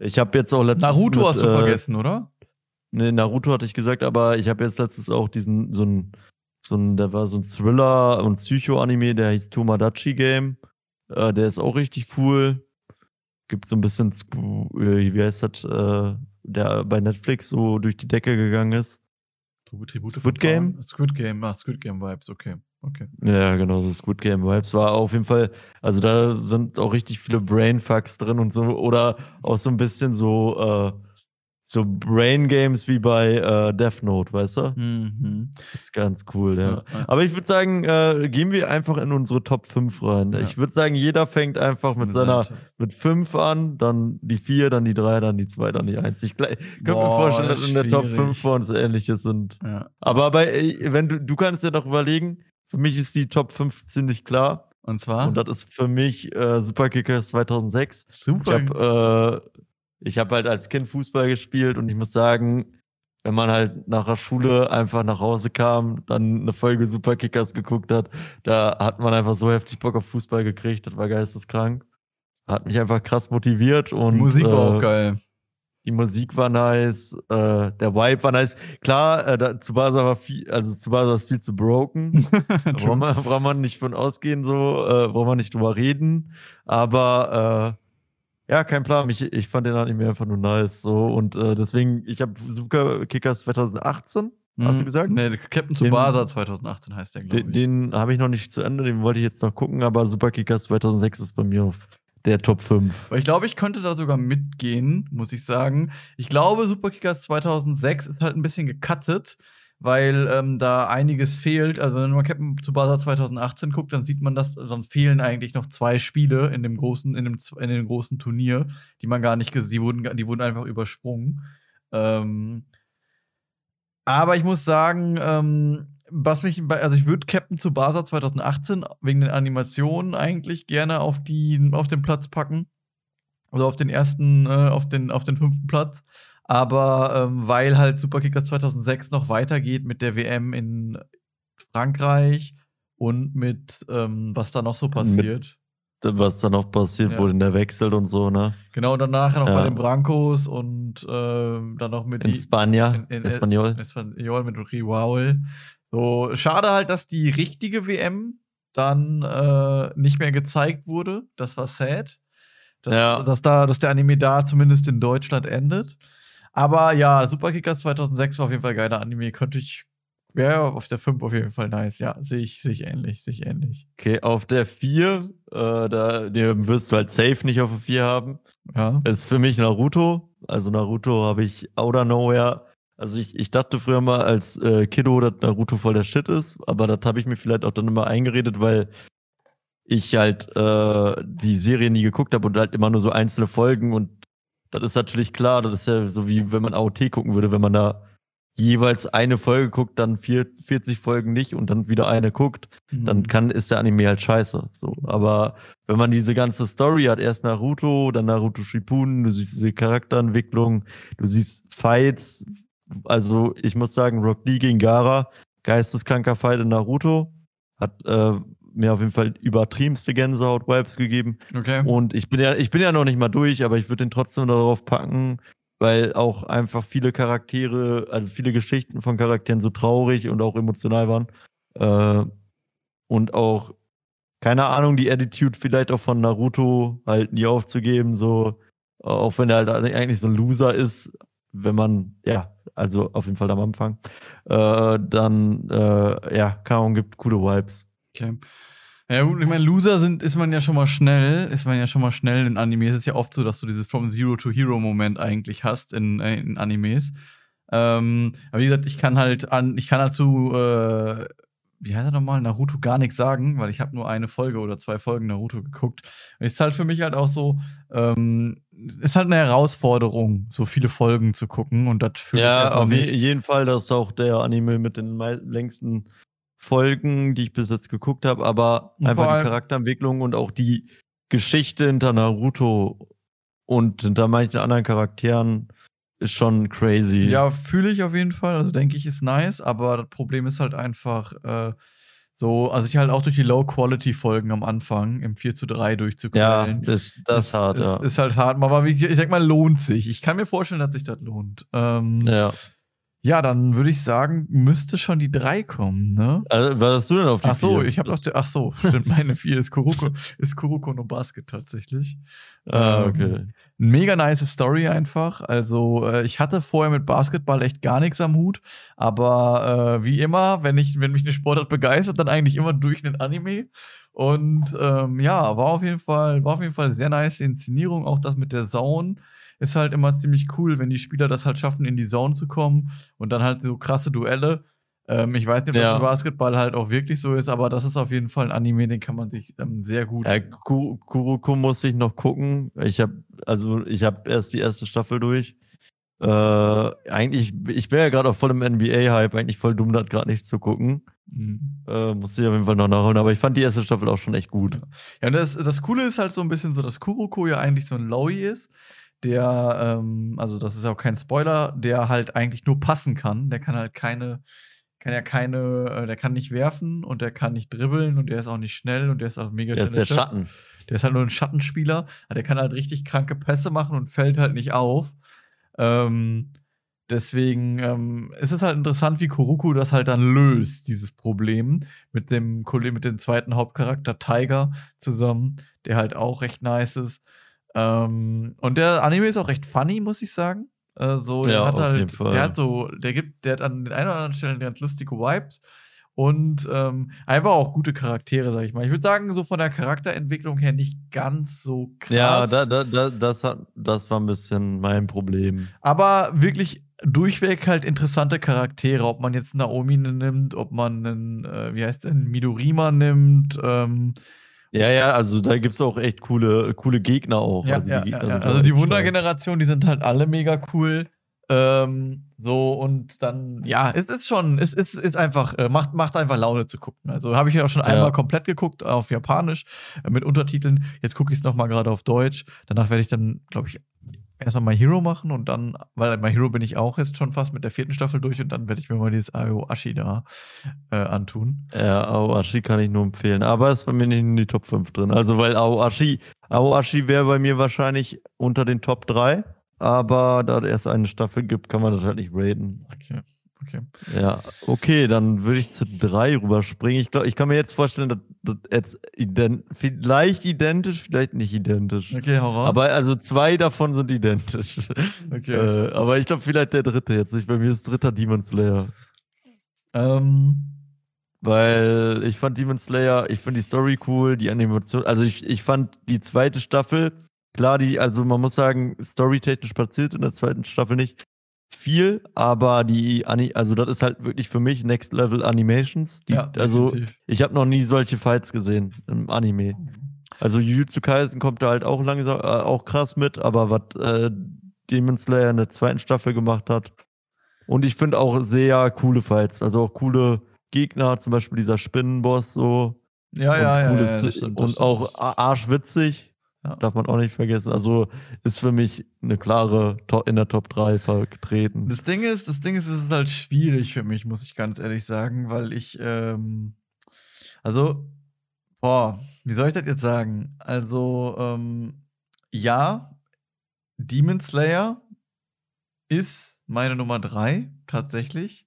ich habe jetzt auch letztens. Naruto mit, hast du äh, vergessen, oder? Ne, Naruto hatte ich gesagt, aber ich habe jetzt letztens auch diesen, so ein, so ein, da war so ein Thriller- und Psycho-Anime, der hieß Tomodachi Game. Äh, der ist auch richtig cool. Gibt so ein bisschen, äh, wie heißt das, äh, der bei Netflix so durch die Decke gegangen ist. Tribute Squid Game? Squid Game, ah, Squid Game Vibes, okay. Okay. Ja, genau, so Squid Game Vibes war auf jeden Fall, also da sind auch richtig viele Brainfucks drin und so, oder auch so ein bisschen so, äh, so Brain Games wie bei äh, Death Note, weißt du? Mhm. Das ist ganz cool, ja. Ja, ja. Aber ich würde sagen, äh, gehen wir einfach in unsere Top 5 rein. Ja. Ich würde sagen, jeder fängt einfach mit seiner mit 5 an, dann die 4, dann die 3, dann die 2, dann die 1. Ich gl- könnte mir vorstellen, das dass in der Top schwierig. 5 von uns ähnliches sind. Ja. Aber bei, äh, wenn du, du kannst dir doch überlegen, für mich ist die Top 5 ziemlich klar. Und zwar? Und das ist für mich äh, Superkickers 2006. Ich super. habe äh, ich hab halt als Kind Fußball gespielt und ich muss sagen, wenn man halt nach der Schule einfach nach Hause kam, dann eine Folge Superkickers geguckt hat, da hat man einfach so heftig Bock auf Fußball gekriegt, das war geisteskrank. Hat mich einfach krass motiviert und Die Musik war äh, auch geil. die Musik war nice, äh, der Vibe war nice. Klar, äh, da, Tsubasa war viel, also Tsubasa ist viel zu broken. Braucht man, braucht man nicht von ausgehen, so, äh, braucht man nicht drüber reden. Aber äh, ja, kein Plan. Ich, ich fand den Anime einfach nur nice. So, und äh, deswegen, ich habe Super Kickers 2018, hast du gesagt? Nee, Captain Tsubasa 2018 heißt der, glaube Den, ich. den habe ich noch nicht zu Ende, den wollte ich jetzt noch gucken, aber Super Kickers 2006 ist bei mir auf der Top 5. Aber ich glaube, ich könnte da sogar mitgehen, muss ich sagen. Ich glaube, Superkickers 2006 ist halt ein bisschen gecuttet, weil ähm, da einiges fehlt. Also, wenn man Captain Tsubasa 2018 guckt, dann sieht man das, dann fehlen eigentlich noch zwei Spiele in dem großen, in dem, in dem großen Turnier, die man gar nicht gesehen, die wurden, die wurden einfach übersprungen. Ähm, aber ich muss sagen, ähm, was mich, also ich würde Captain Tsubasa 2018 wegen den Animationen eigentlich gerne auf, die, auf den Platz packen. Also auf den ersten, äh, auf, den, auf den fünften Platz. Aber ähm, weil halt Superkickers 2006 noch weitergeht mit der WM in Frankreich und mit ähm, was da noch so passiert. Was dann noch passiert, Ja. wurde der wechselt und so, ne? Genau, und dann nachher noch Ja. bei den Brancos und ähm, dann noch mit In Spanja, in- in- Espanol. Espanol mit Riwaul. So, schade halt, dass die richtige WM dann äh, nicht mehr gezeigt wurde. Das war sad. Dass, Ja. dass, da, dass der Anime da zumindest in Deutschland endet. Aber ja, Superkickers 2006 war auf jeden Fall geiler Anime. Könnte ich. Wäre auf der 5 auf jeden Fall nice. Ja, sehe ich, sehe ich ähnlich, sehe ich ähnlich. Okay, auf der 4, äh, da den wirst du halt safe nicht auf der 4 haben. Ja. ist für mich Naruto. Also Naruto habe ich out of nowhere. Also ich, ich dachte früher mal als äh, Kiddo, dass Naruto voll der Shit ist, aber das habe ich mir vielleicht auch dann immer eingeredet, weil ich halt äh, die Serie nie geguckt habe und halt immer nur so einzelne Folgen und das ist natürlich klar, das ist ja so wie wenn man AOT gucken würde, wenn man da jeweils eine Folge guckt, dann vier, 40 Folgen nicht und dann wieder eine guckt, dann Mhm. kann, ist der Anime halt scheiße. So. Aber wenn man diese ganze Story hat, erst Naruto, dann Naruto Shippuden, du siehst diese Charakterentwicklung, du siehst Fights. Also ich muss sagen, Rock Lee gegen Gara, geisteskranker Fight in Naruto, hat äh, mir auf jeden Fall übertriebenste Gänsehaut-Vibes gegeben. Okay. Und ich bin ja, ich bin ja noch nicht mal durch, aber ich würde den trotzdem darauf packen, weil auch einfach viele Charaktere, also viele Geschichten von Charakteren so traurig und auch emotional waren. Äh, und auch, keine Ahnung, die Attitude vielleicht auch von Naruto halt nie aufzugeben, so, auch wenn er halt eigentlich so ein Loser ist, wenn man, ja, also auf jeden Fall am Anfang, äh, dann, äh, ja, Ahnung, gibt coole Vibes. Okay. Ja gut, ich meine, Loser sind, ist man ja schon mal schnell, ist man ja schon mal schnell in Animes. Es ist ja oft so, dass du dieses From Zero to Hero Moment eigentlich hast in, äh, in Animes. Ähm, aber wie gesagt, ich kann halt an, ich kann halt zu, äh, wie heißt er nochmal, Naruto gar nichts sagen, weil ich habe nur eine Folge oder zwei Folgen Naruto geguckt. Und ist halt für mich halt auch so, ähm, ist halt eine Herausforderung, so viele Folgen zu gucken und das ich Ja, auf jeden Fall, das ist auch der Anime mit den längsten Folgen, die ich bis jetzt geguckt habe, aber Und einfach die Charakterentwicklung und auch die Geschichte hinter Naruto und hinter manchen anderen Charakteren ist schon crazy. Ja, fühle ich auf jeden Fall. Also denke ich, ist nice, aber das Problem ist halt einfach äh, so, also ich halt auch durch die Low-Quality-Folgen am Anfang im 4 zu 3 ja durchzuquellen. ist, das ist hart, ist, ja. ist halt hart, aber wie, ich sag mal, lohnt sich. Ich kann mir vorstellen, dass sich das lohnt. Ähm, ja. Ja. dann würde ich sagen, müsste schon die 3 kommen, ne? Also, was hast du denn auf die Ach so, vier? ich habe auf der, ach so, stimmt, meine 4 ist Kuruko, ist Kuruko no Basket tatsächlich. Ah, Ähm, okay. Mega nice Story einfach. Also, äh, ich hatte vorher mit Basketball echt gar nichts am Hut. Aber äh, wie immer, wenn, ich, wenn mich eine Sportart begeistert, dann eigentlich immer durch einen Anime. Und ähm, ja, war auf jeden Fall, war auf jeden Fall sehr nice Inszenierung. Auch das mit der Zone ist halt immer ziemlich cool, wenn die Spieler das halt schaffen, in die Zone zu kommen und dann halt so krasse Duelle. Ähm, ich weiß nicht, ob das Ja. im Basketball halt auch wirklich so ist, aber das ist auf jeden Fall ein Anime, den kann man sich ähm, sehr gut. Ja, Ku- Kuroko muss ich noch gucken. Ich habe also ich habe erst die erste Staffel durch. Äh, eigentlich, ich bin ja gerade auch voll im NBA-Hype, eigentlich voll dumm, das gerade nicht zu gucken. Mhm. Äh, muss ich auf jeden Fall noch nachholen, aber ich fand die erste Staffel auch schon echt gut. Ja, und das, das Coole ist halt so ein bisschen so, dass Kuroko ja eigentlich so ein Lowy ist, der, ähm, also das ist auch kein Spoiler, der halt eigentlich nur passen kann. Der kann halt keine, kann ja keine, äh, der kann nicht werfen und der kann nicht dribbeln und der ist auch nicht schnell und der ist auch mega Der ist der schnell. Schatten. Der ist halt nur ein Schattenspieler. Der kann halt richtig kranke Pässe machen und fällt halt nicht auf. Ähm, deswegen ähm, ist es halt interessant, wie Kuruku das halt dann löst, dieses Problem, mit dem Kollegen, mit dem zweiten Hauptcharakter Tiger zusammen, der halt auch recht nice ist. Ähm, und der Anime ist auch recht funny, muss ich sagen. Äh, so, der Ja, hat auf halt, der hat so, der gibt, der hat an den einen oder anderen Stellen ganz lustige Vibes und ähm, einfach auch gute Charaktere, sag ich mal. Ich würde sagen, so von der Charakterentwicklung her nicht ganz so krass. Ja, da, da, da, das, hat, das war ein bisschen mein Problem. aber wirklich durchweg halt interessante Charaktere. Ob man jetzt Naomi nimmt, ob man einen, äh, wie heißt der, einen Midorima nimmt. Ähm, Ja, ja, also da gibt es auch echt coole, coole Gegner auch. ja, also ja, die Gegner ja, also echt die. Wundergeneration, die sind halt alle mega cool. Ähm, so und dann, ja, es ist schon, es ist, ist einfach, äh, macht, macht einfach Laune zu gucken. Also habe ich ja auch schon Ja. einmal komplett geguckt auf Japanisch äh, mit Untertiteln. Jetzt gucke ich es nochmal gerade auf Deutsch. Danach werde ich dann, glaube ich, erstmal My Hero machen und dann, weil My Hero bin ich auch jetzt schon fast mit der vierten Staffel durch und dann werde ich mir mal dieses Ayo Ashi da äh, antun. Ja, Aoashi kann ich nur empfehlen. Aber ist bei mir nicht in die Top 5 drin. Also, weil Aoashi, Aoashi wäre bei mir wahrscheinlich unter den Top 3. Aber da es erst eine Staffel gibt, kann man das halt nicht raten. Okay. Okay. Ja, okay, dann würde ich zu 3 rüberspringen. Ich glaube, ich kann mir jetzt vorstellen, dass das jetzt ident vielleicht identisch, vielleicht nicht identisch. Okay, hau raus. Aber also zwei davon sind identisch. Okay. Äh, aber ich glaube, vielleicht der dritte jetzt nicht. Bei mir ist dritter Demon Slayer. ähm, Weil ich fand Demon Slayer, ich finde die Story cool, die Animation. Also ich, ich fand die zweite Staffel, klar, die, also man muss sagen, storytechnisch passiert in der zweiten Staffel nicht viel, aber die, Ani also das ist halt wirklich für mich Next Level Animations. Die, ja, also definitiv. ich habe noch nie solche Fights gesehen im Anime. Also Jujutsu Kaisen kommt da halt auch langsam, äh, auch krass mit, aber was äh, Demon Slayer in der zweiten Staffel gemacht hat. Und ich finde auch sehr coole Fights, also auch coole Gegner, zum Beispiel dieser Spinnenboss so. Ja, und ja, ja. stimmt, und auch arschwitzig. Ja. Darf man auch nicht vergessen. Also ist für mich eine klare in der Top 3 vertreten. Das Ding ist, das Ding ist, es ist halt schwierig für mich, muss ich ganz ehrlich sagen, weil ich, ähm, also, boah, wie soll ich das jetzt sagen? Also, ähm, ja, Demon Slayer ist meine Nummer drei, tatsächlich.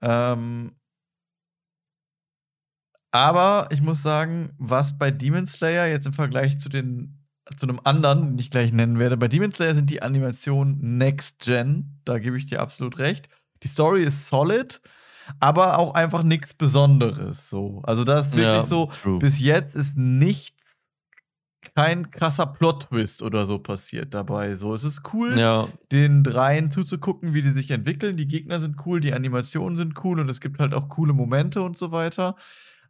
Ähm, aber ich muss sagen, was bei Demon Slayer jetzt im Vergleich zu den zu einem anderen, den ich gleich nennen werde, bei Demon Slayer sind die Animationen Next Gen. Da gebe ich dir absolut recht. Die Story ist solid, aber auch einfach nichts Besonderes. So. Also da ist wirklich Ja, so, true. bis jetzt ist nichts, kein krasser Plot-Twist oder so passiert dabei. So, es ist cool, Ja, den dreien zuzugucken, wie die sich entwickeln. Die Gegner sind cool, die Animationen sind cool und es gibt halt auch coole Momente und so weiter.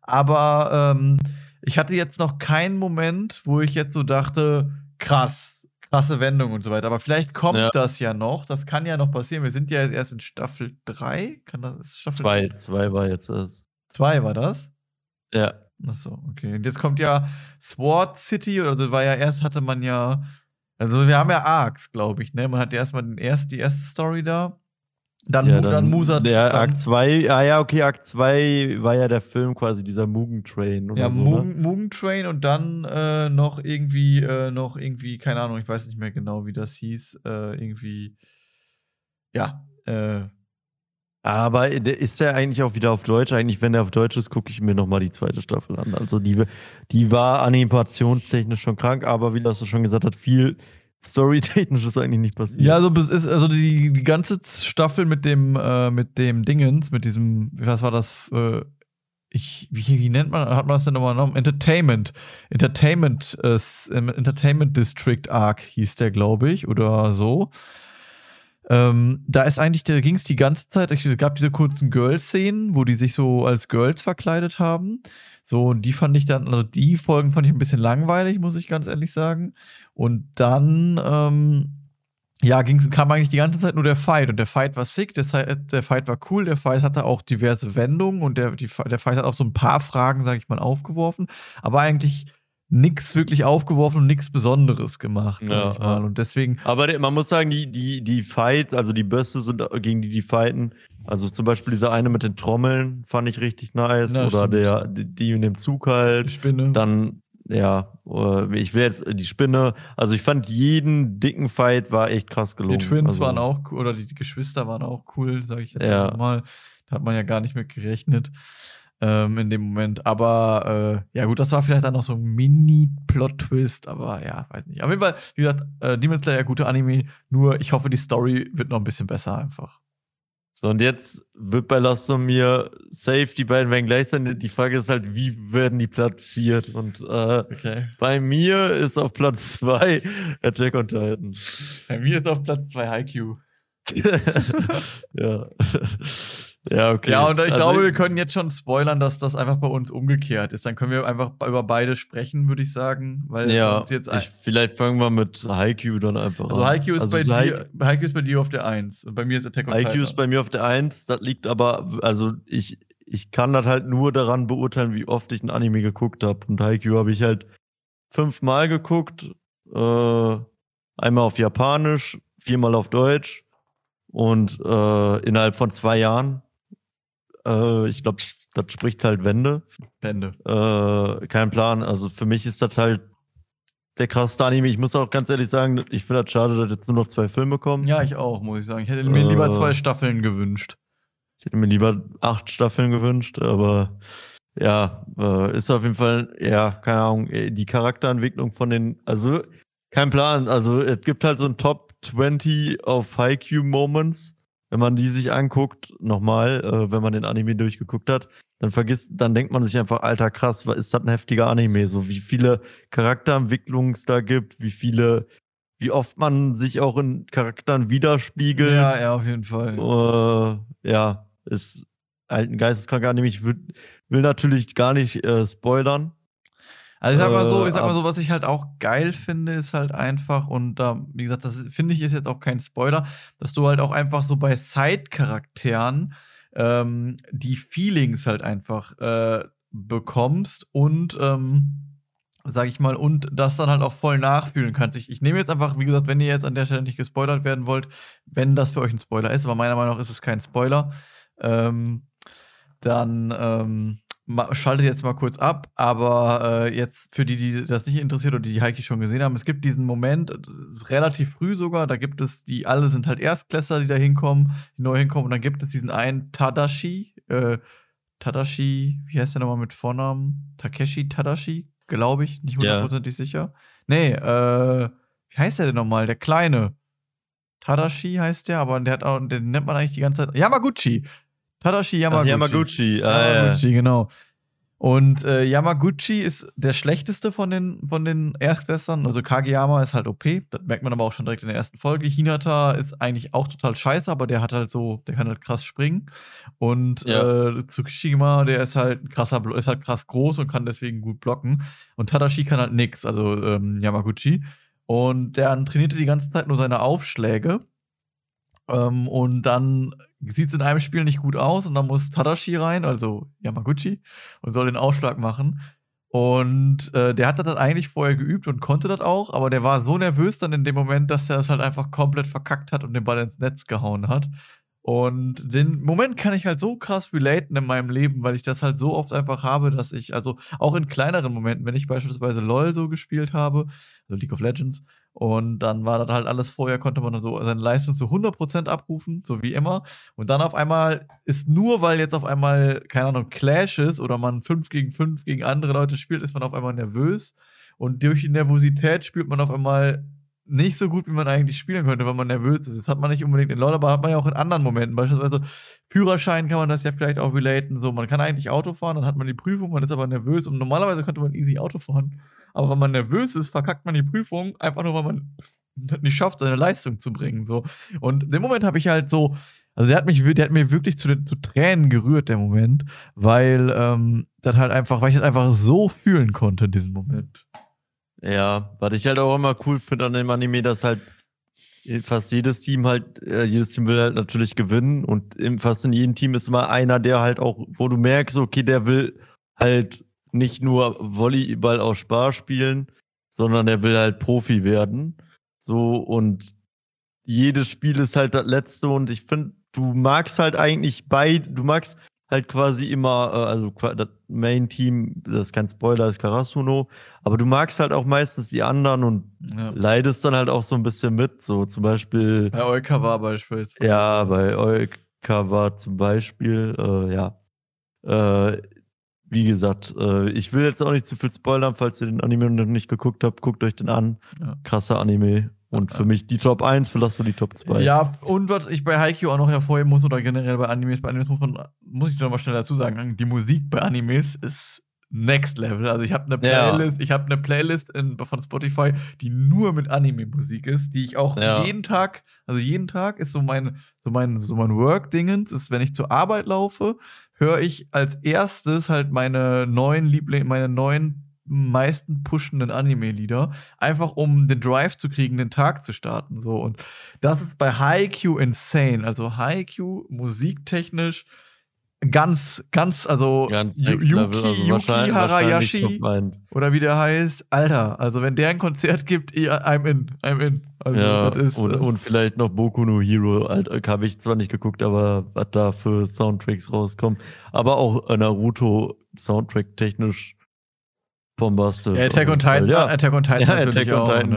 Aber ähm, ich hatte jetzt noch keinen Moment, wo ich jetzt so dachte, krass, krasse Wendung und so weiter. Aber vielleicht kommt Ja. das ja noch. Das kann ja noch passieren. Wir sind ja jetzt erst in Staffel 3. Kann das Staffel zwei, zwei war jetzt das. 2 war das? Ja. Achso, okay. Und jetzt kommt ja Sword City, oder so war ja erst hatte man ja, also wir haben ja Arcs, glaube ich, ne? Man hat ja erstmal den erst, die erste Story da. Dann, ja, Mu- dann Musa. Der dann, Akt 2, ah ja, okay, Akt 2 war ja der Film quasi, dieser Mugen Train oder ja, so. Mugen, Ne? Mugen Train und dann äh, noch irgendwie, äh, noch irgendwie, keine Ahnung, ich weiß nicht mehr genau, wie das hieß, äh, irgendwie, ja, äh, Aber der ist ja eigentlich auch wieder auf Deutsch. Eigentlich, wenn der auf Deutsch ist, gucke ich mir nochmal die zweite Staffel an. Also die, die war animationstechnisch schon krank, aber wie das schon gesagt hat, viel storytechnisch ist eigentlich nicht passiert. Ja, also ist also die, die ganze Staffel mit dem äh, mit dem Dingens, mit diesem, was war das? Äh, ich, wie, wie nennt man, hat man das denn nochmal genommen? Entertainment, Entertainment, äh, ähm, Entertainment District Arc hieß der, glaube ich, oder so. Ähm, da ist eigentlich, da ging es die ganze Zeit, es gab diese kurzen Girls-Szenen, wo die sich so als Girls verkleidet haben. So, und die fand ich dann, also die Folgen fand ich ein bisschen langweilig, muss ich ganz ehrlich sagen. Und dann, ähm, ja, ging's, kam eigentlich die ganze Zeit nur der Fight. Und der Fight war sick, der, der Fight war cool, der Fight hatte auch diverse Wendungen und der, die, der Fight hat auch so ein paar Fragen, sag ich mal, aufgeworfen. Aber eigentlich nichts wirklich aufgeworfen und nichts Besonderes gemacht, sag Ja, ich mal. ja. Und deswegen, Aber man muss sagen, die, die, die Fights, also die Bösse sind gegen die, die fighten. Also zum Beispiel dieser eine mit den Trommeln fand ich richtig nice. Ja, Oder stimmt. der, die, die in dem Zug die halt. Spinne. Dann, ja, äh, ich will jetzt die Spinne. Also ich fand jeden dicken Fight war echt krass die gelungen. Twins also, waren auch cool, oder die, die Geschwister waren auch cool, sag ich jetzt Ja. mal. Da hat man ja gar nicht mit gerechnet. Ähm, in dem Moment. Aber äh, ja, gut, das war vielleicht dann noch so ein Mini-Plot-Twist, aber ja, weiß nicht. Auf jeden Fall, wie gesagt, äh, Demon Slayer, gute Anime, nur ich hoffe, die Story wird noch ein bisschen besser einfach. So, und jetzt wird bei Lost on mir safe, die beiden werden gleich sein. Die Frage ist halt, wie werden die platziert? Und äh, Okay. bei mir ist auf Platz 2 Attack on Titan. Bei mir ist auf Platz 2 Haikyuu. ja. Ja, okay. Ja, und ich Also glaube, wir können jetzt schon spoilern, dass das einfach bei uns umgekehrt ist. Dann können wir einfach über beide sprechen, würde ich sagen. Weil Ja, jetzt ich, vielleicht fangen wir mit Haikyuu dann einfach also an. Haikyuu ist, Also bei dir, Haikyuu ist bei dir auf der 1 und bei mir ist Attack on Haikyuu ist Titan. bei mir auf der 1. Das liegt aber, also ich, ich kann das halt nur daran beurteilen, wie oft ich ein Anime geguckt habe. Und Haikyuu habe ich halt fünfmal geguckt. Äh, einmal auf Japanisch, viermal auf Deutsch. Und äh, innerhalb von zwei Jahren. Äh, ich glaube, das spricht halt Wände. Bände. Äh, kein Plan. Also für mich ist das halt der krasseste Anime. Ich muss auch ganz ehrlich sagen, ich finde das schade, dass jetzt nur noch zwei Filme kommen. Ja, ich auch, muss ich sagen. Ich hätte mir lieber Äh. zwei Staffeln gewünscht. Ich hätte mir lieber acht Staffeln gewünscht, aber ja, äh, ist auf jeden Fall, ja, keine Ahnung, äh, die Charakterentwicklung von den, also kein Plan, also es gibt halt so ein Top 20 of Haikyuu Moments, wenn man die sich anguckt, nochmal, äh, wenn man den Anime durchgeguckt hat, dann vergisst, dann denkt man sich einfach, alter krass, was ist das ein heftiger Anime, so wie viele Charakterentwicklungen es da gibt, wie viele, wie oft man sich auch in Charakteren widerspiegelt. Ja, ja, auf jeden Fall. Äh, ja, ist halt ein geisteskranker Anime. Ich will, will natürlich gar nicht äh, spoilern. Also ich sag mal so, Äh, ich sag mal so, was ich halt auch geil finde, ist halt einfach, und da, wie gesagt, das finde ich ist jetzt auch kein Spoiler, dass du halt auch einfach so bei Side-Charakteren ähm, die Feelings halt einfach äh, bekommst und ähm, sag ich mal, und das dann halt auch voll nachfühlen kannst. Ich, ich nehme jetzt einfach, wie gesagt, wenn ihr jetzt an der Stelle nicht gespoilert werden wollt, wenn das für euch ein Spoiler ist, aber meiner Meinung nach ist es kein Spoiler, ähm, dann ähm, schaltet jetzt mal kurz ab. Aber äh, jetzt für die, die das nicht interessiert oder die die Heike schon gesehen haben, es gibt diesen Moment, äh, relativ früh sogar, da gibt es die, alle sind halt Erstklässler, die da hinkommen, die neu hinkommen, und dann gibt es diesen einen Tadashi, äh, Tadashi, wie heißt der nochmal mit Vornamen? Takeshi Tadashi, glaube ich, nicht hundertprozentig sicher. Nee, äh, wie heißt der denn nochmal? Der Kleine. Tadashi heißt der, aber der hat auch, den nennt man eigentlich die ganze Zeit. Yamaguchi. Tadashi Ach, Yamaguchi. Yamaguchi. Ah, ja. Yamaguchi, genau. Und äh, Yamaguchi ist der schlechteste von den, von den Erstklässlern. Also Kageyama ist halt OP. Das merkt man aber auch schon direkt in der ersten Folge. Hinata ist eigentlich auch total scheiße, aber der hat halt so, der kann halt krass springen. Und Ja. äh, Tsukishima, der ist halt krasser, ist halt krass groß und kann deswegen gut blocken. Und Tadashi kann halt nix, also ähm, Yamaguchi. Und der trainierte die ganze Zeit nur seine Aufschläge. Ähm, und dann sieht es in einem Spiel nicht gut aus und dann muss Tadashi rein, also Yamaguchi, und soll den Aufschlag machen. Und äh, der hat das eigentlich vorher geübt und konnte das auch, aber der war so nervös dann in dem Moment, dass er es halt einfach komplett verkackt hat und den Ball ins Netz gehauen hat. Und den Moment kann ich halt so krass relaten in meinem Leben, weil ich das halt so oft einfach habe, dass ich, also auch in kleineren Momenten, wenn ich beispielsweise LOL so gespielt habe, also League of Legends, und dann war das halt alles vorher, konnte man so seine Leistung zu 100% abrufen, so wie immer. Und dann auf einmal ist nur, weil jetzt auf einmal, keine Ahnung, Clash ist oder man 5 gegen 5 gegen andere Leute spielt, ist man auf einmal nervös. Und durch die Nervosität spielt man auf einmal nicht so gut, wie man eigentlich spielen könnte, weil man nervös ist. Das hat man nicht unbedingt in LoL, aber hat man ja auch in anderen Momenten. Beispielsweise Führerschein kann man das ja vielleicht auch relaten. So, man kann eigentlich Auto fahren, dann hat man die Prüfung, man ist aber nervös und normalerweise könnte man easy Auto fahren. Aber wenn man nervös ist, verkackt man die Prüfung, einfach nur, weil man nicht schafft, seine Leistung zu bringen. So. Und in dem Moment habe ich halt so, also der hat mich, der hat mir wirklich zu, den, zu Tränen gerührt, der Moment, weil ähm, das halt einfach, weil ich das einfach so fühlen konnte in diesem Moment. Ja, was ich halt auch immer cool finde an dem Anime, dass halt fast jedes Team halt, äh, jedes Team will halt natürlich gewinnen und im, fast in jedem Team ist immer einer, der halt auch, wo du merkst, okay, der will halt nicht nur Volleyball aus Spaß spielen, sondern der will halt Profi werden. So und jedes Spiel ist halt das letzte und ich finde, du magst halt eigentlich bei, du magst halt quasi immer, äh, also das Main-Team, das ist kein Spoiler, ist Karasuno, aber du magst halt auch meistens die anderen und Ja. leidest dann halt auch so ein bisschen mit. So zum Beispiel, Bei Euka war beispielsweise. ja, bei Euka war zum Beispiel, äh, ja, äh, wie gesagt, äh, ich will jetzt auch nicht zu viel spoilern, falls ihr den Anime noch nicht geguckt habt, guckt euch den an. Ja. Krasser Anime. Und für mich die Top 1, für Lasso die Top 2. Ja, und was ich bei Haikyuu auch noch hervorheben muss, oder generell bei Animes, bei Animes muss man, muss ich noch mal schnell dazu sagen, die Musik bei Animes ist next level. Also ich habe eine Ja. Playlist, ich habe eine Playlist in, von Spotify, die nur mit Anime-Musik ist, die ich auch Ja. jeden Tag, also jeden Tag ist so mein, so mein, so mein Work-Dingens, ist, wenn ich zur Arbeit laufe, höre ich als erstes halt meine neuen Liebling, meine neuen meisten pushenden Anime-Lieder, einfach um den Drive zu kriegen, den Tag zu starten. So. Und das ist bei Haikyuu insane. Also Haikyuu musiktechnisch ganz, ganz, also Ganz Yuki, also Yuki Harayashi Top 1. oder wie der heißt, Alter, also wenn der ein Konzert gibt, eh, I'm in, I'm in. Also Ja, ist, und, äh, und vielleicht noch Boku no Hero. Habe ich zwar nicht geguckt, aber was da für Soundtracks rauskommen. Aber auch Naruto Soundtrack technisch bombastisch. ja, Attack on. Titan, Ja, Attack on Titan Ja, natürlich Attack on auch. Titan